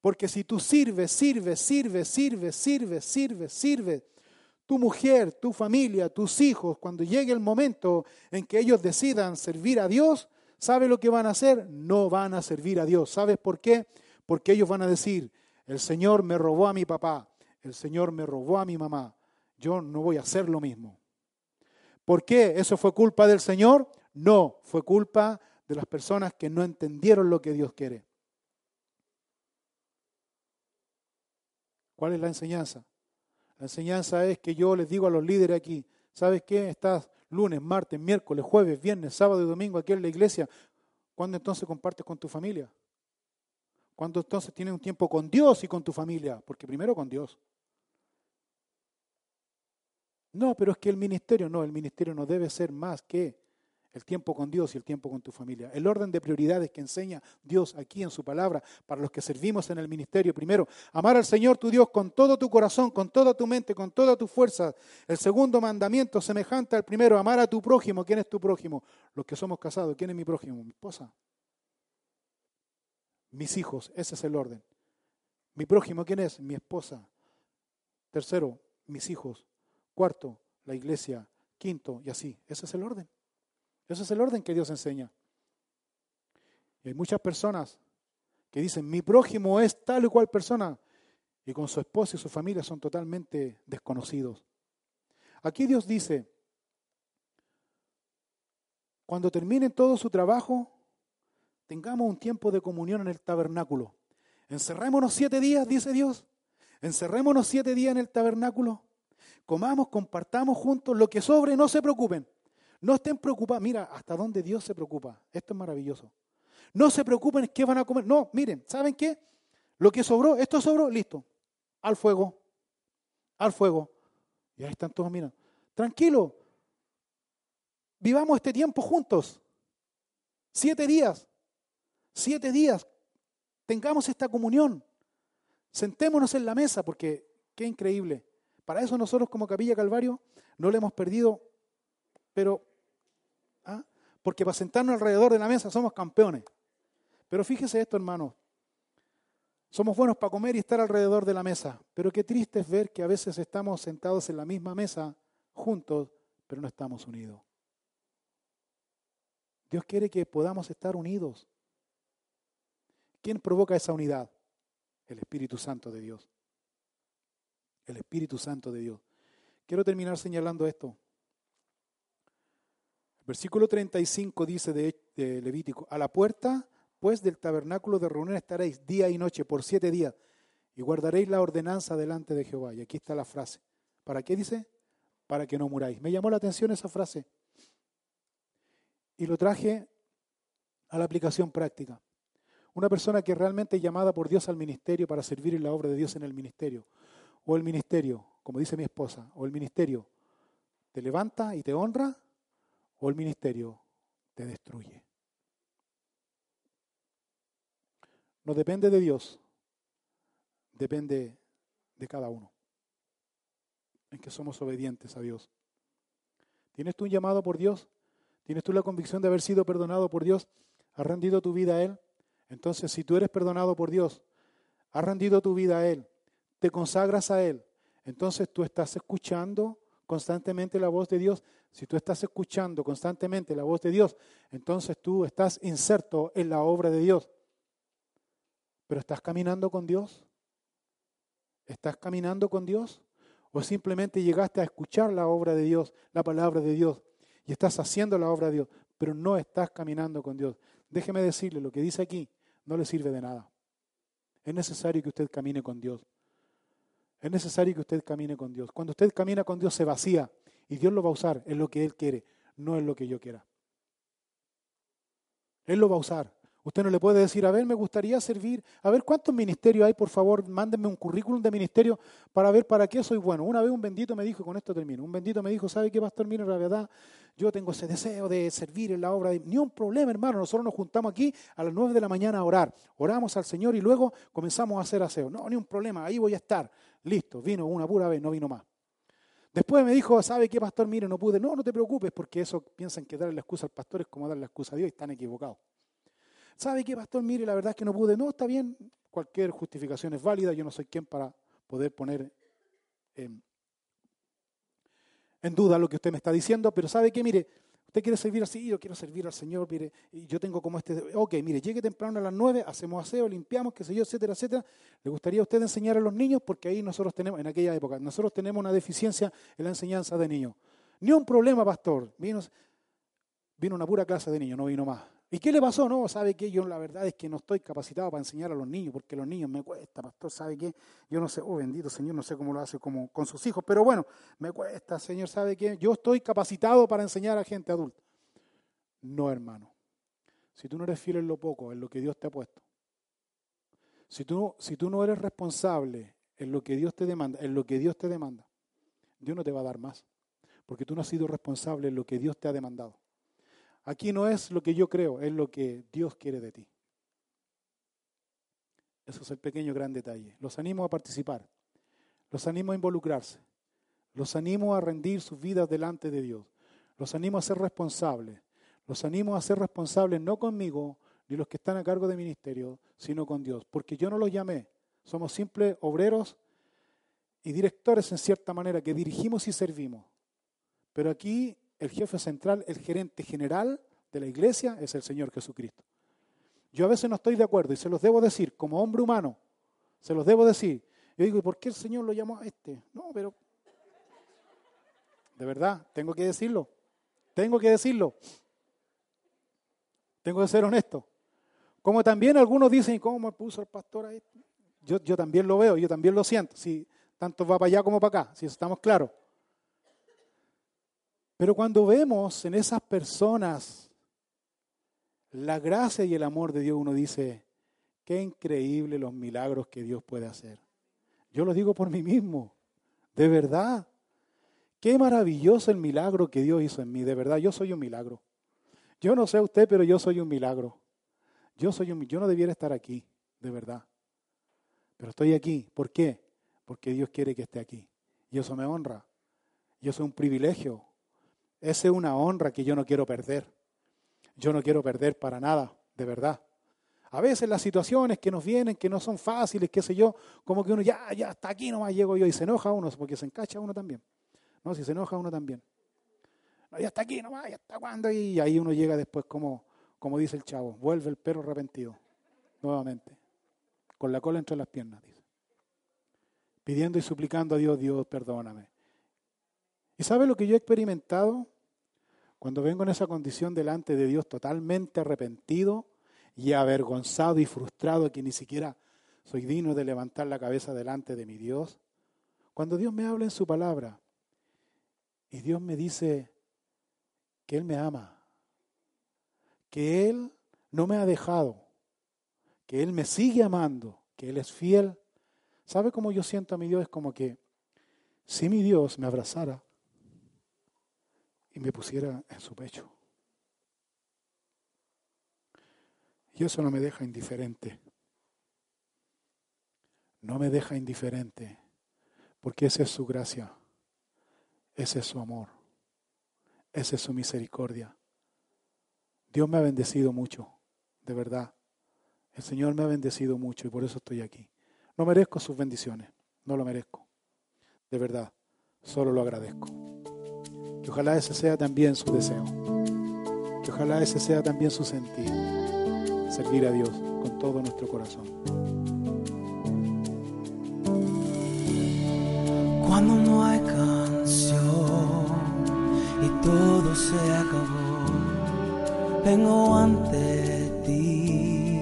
Porque si tú sirves, sirves, sirves, sirves, sirves, sirves, sirves, tu mujer, tu familia, tus hijos, cuando llegue el momento en que ellos decidan servir a Dios, ¿sabe lo que van a hacer? No van a servir a Dios. ¿Sabes por qué? Porque ellos van a decir, el Señor me robó a mi papá, el Señor me robó a mi mamá, yo no voy a hacer lo mismo. ¿Por qué? ¿Eso fue culpa del Señor? No, fue culpa de las personas que no entendieron lo que Dios quiere. ¿Cuál es la enseñanza? La enseñanza es que yo les digo a los líderes aquí, ¿sabes qué? Estás lunes, martes, miércoles, jueves, viernes, sábado y domingo aquí en la iglesia. ¿Cuándo entonces compartes con tu familia? ¿Cuándo entonces tienes un tiempo con Dios y con tu familia? Porque primero con Dios. No, pero es que el ministerio, no, el ministerio no debe ser más que el tiempo con Dios y el tiempo con tu familia. El orden de prioridades que enseña Dios aquí en su palabra para los que servimos en el ministerio. Primero, amar al Señor tu Dios con todo tu corazón, con toda tu mente, con toda tu fuerza. El segundo mandamiento, semejante al primero, amar a tu prójimo. ¿Quién es tu prójimo? Los que somos casados. ¿Quién es mi prójimo? Mi esposa. Mis hijos. Ese es el orden. Mi prójimo, ¿quién es? Mi esposa. Tercero, mis hijos. Cuarto, la iglesia. Quinto, y así. Ese es el orden. Ese es el orden que Dios enseña. Y hay muchas personas que dicen, mi prójimo es tal y cual persona, y con su esposa y su familia son totalmente desconocidos. Aquí Dios dice, cuando terminen todo su trabajo, tengamos un tiempo de comunión en el tabernáculo. Encerrémonos siete días, dice Dios. Encerrémonos siete días en el tabernáculo comamos, compartamos juntos, lo que sobre, no se preocupen. No estén preocupados. Mira, hasta dónde Dios se preocupa. Esto es maravilloso. No se preocupen qué van a comer. No, miren, ¿saben qué? Lo que sobró, esto sobró, listo. Al fuego. Al fuego. Y ahí están todos mirando. Tranquilo. Vivamos este tiempo juntos. Siete días. Siete días. Tengamos esta comunión. Sentémonos en la mesa porque qué increíble. Para eso nosotros como Capilla Calvario no le hemos perdido, pero, ¿ah? porque para sentarnos alrededor de la mesa somos campeones. Pero fíjese esto, hermano. Somos buenos para comer y estar alrededor de la mesa, pero qué triste es ver que a veces estamos sentados en la misma mesa juntos, pero no estamos unidos. Dios quiere que podamos estar unidos. ¿Quién provoca esa unidad? El Espíritu Santo de Dios el Espíritu Santo de Dios. Quiero terminar señalando esto. Versículo 35 dice de, Levítico, a la puerta pues del tabernáculo de reunión estaréis día y noche por siete días y guardaréis la ordenanza delante de Jehová. Y aquí está la frase. ¿Para qué dice? Para que no muráis. Me llamó la atención esa frase. Y lo traje a la aplicación práctica. Una persona que realmente es llamada por Dios al ministerio para servir en la obra de Dios en el ministerio o el ministerio, como dice mi esposa, o el ministerio te levanta y te honra, o el ministerio te destruye. No depende de Dios, depende de cada uno. En que somos obedientes a Dios. ¿Tienes tú un llamado por Dios? ¿Tienes tú la convicción de haber sido perdonado por Dios? ¿Has rendido tu vida a Él? Entonces, si tú eres perdonado por Dios, has rendido tu vida a Él, te consagras a Él, entonces tú estás escuchando constantemente la voz de Dios. Si tú estás escuchando constantemente la voz de Dios, entonces tú estás inserto en la obra de Dios. Pero ¿estás caminando con Dios? ¿Estás caminando con Dios? ¿O simplemente llegaste a escuchar la obra de Dios, la palabra de Dios, y estás haciendo la obra de Dios, pero no estás caminando con Dios? Déjeme decirle, lo que dice aquí no le sirve de nada. Es necesario que usted camine con Dios. Es necesario que usted camine con Dios. Cuando usted camina con Dios se vacía y Dios lo va a usar en lo que Él quiere, no en lo que yo quiera. Él lo va a usar. Usted no le puede decir, a ver, me gustaría servir, a ver cuántos ministerios hay, por favor, mándenme un currículum de ministerio para ver para qué soy bueno. Una vez un bendito me dijo, con esto termino, un bendito me dijo, ¿sabe qué, pastor? Mira, la verdad, yo tengo ese deseo de servir en la obra. De... Ni un problema, hermano, nosotros nos juntamos aquí a las nueve de la mañana a orar, oramos al Señor y luego comenzamos a hacer aseo. No, ni un problema, ahí voy a estar. Listo, vino una pura vez, no vino más. Después me dijo, ¿sabe qué, pastor? Mire, no pude. No, no te preocupes, porque eso piensan que darle la excusa al pastor es como darle la excusa a Dios y están equivocados. ¿Sabe qué, pastor? Mire, la verdad es que no pude. No, está bien, cualquier justificación es válida. Yo no soy quien para poder poner en, duda lo que usted me está diciendo, pero ¿sabe qué? Mire, usted quiere servir así, yo quiero servir al Señor, mire, y yo tengo como este, ok, mire, llegue temprano a las nueve, hacemos aseo, limpiamos, qué sé yo, etcétera, etcétera. ¿Le gustaría a usted enseñar a los niños? Porque ahí nosotros tenemos, en aquella época, nosotros tenemos una deficiencia en la enseñanza de niños. Ni un problema, pastor. Vino, vino una pura clase de niños, no vino más. ¿Y qué le pasó? No, ¿sabe qué? Yo la verdad es que no estoy capacitado para enseñar a los niños, porque los niños me cuesta, pastor, ¿sabe qué? Yo no sé, oh bendito Señor, no sé cómo lo hace como con sus hijos, pero bueno, me cuesta, Señor, ¿sabe qué? Yo estoy capacitado para enseñar a gente adulta. No, hermano. Si tú no eres fiel en lo poco, en lo que Dios te ha puesto, si tú, si tú no eres responsable en lo que Dios te demanda, en lo que Dios te demanda, Dios no te va a dar más, porque tú no has sido responsable en lo que Dios te ha demandado. Aquí no es lo que yo creo, es lo que Dios quiere de ti. Eso es el pequeño gran detalle. Los animo a participar, los animo a involucrarse, los animo a rendir sus vidas delante de Dios, los animo a ser responsables, los animo a ser responsables no conmigo ni los que están a cargo de ministerio, sino con Dios, porque yo no los llamé, somos simples obreros y directores en cierta manera que dirigimos y servimos. Pero aquí el jefe central, el gerente general de la iglesia es el Señor Jesucristo. Yo a veces no estoy de acuerdo y se los debo decir, como hombre humano, se los debo decir. Yo digo, ¿y por qué el Señor lo llamó a este? No, pero... De verdad, tengo que decirlo. Tengo que decirlo. Tengo que ser honesto. Como también algunos dicen, ¿cómo me puso el pastor a este? Yo, yo también lo veo, yo también lo siento. Si tanto va para allá como para acá, si estamos claros. Pero cuando vemos en esas personas la gracia y el amor de Dios, uno dice, qué increíble los milagros que Dios puede hacer. Yo lo digo por mí mismo, de verdad. Qué maravilloso el milagro que Dios hizo en mí, de verdad, yo soy un milagro. Yo no sé usted, pero yo soy un milagro. Yo soy un yo no debiera estar aquí, de verdad. Pero estoy aquí, ¿por qué? Porque Dios quiere que esté aquí. Y eso me honra. Y eso es un privilegio esa es una honra que yo no quiero perder. Yo no quiero perder para nada, de verdad. A veces las situaciones que nos vienen, que no son fáciles, qué sé yo, como que uno ya, ya hasta aquí nomás llego yo y se enoja uno, porque se encacha uno también. No, si se enoja uno también. No, ya está aquí nomás, ya está cuando, y ahí uno llega después como, como dice el chavo, vuelve el perro arrepentido, nuevamente, con la cola entre las piernas, dice. Pidiendo y suplicando a Dios, Dios, perdóname. ¿Y sabe lo que yo he experimentado? Cuando vengo en esa condición delante de Dios totalmente arrepentido y avergonzado y frustrado que ni siquiera soy digno de levantar la cabeza delante de mi Dios, cuando Dios me habla en su palabra y Dios me dice que Él me ama, que Él no me ha dejado, que Él me sigue amando, que Él es fiel, ¿sabe cómo yo siento a mi Dios? Es como que si mi Dios me abrazara, y me pusiera en su pecho. Y eso no me deja indiferente. no me deja indiferente, porque esa es su gracia, ese es su amor, esa es su misericordia. Dios me ha bendecido mucho, de verdad. El Señor me ha bendecido mucho y por eso estoy aquí. No merezco sus bendiciones, no lo merezco. De verdad, solo lo agradezco. Y ojalá ese sea también su deseo. Que ojalá ese sea también su sentir. Servir a Dios con todo nuestro corazón. Cuando no hay canción y todo se acabó, vengo ante ti.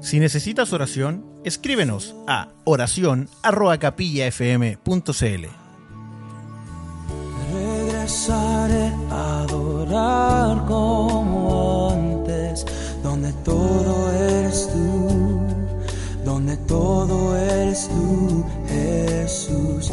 Si necesitas oración, escríbenos a oración@capillafm.cl. como antes, donde todo eres tú, donde todo eres tú, Jesús.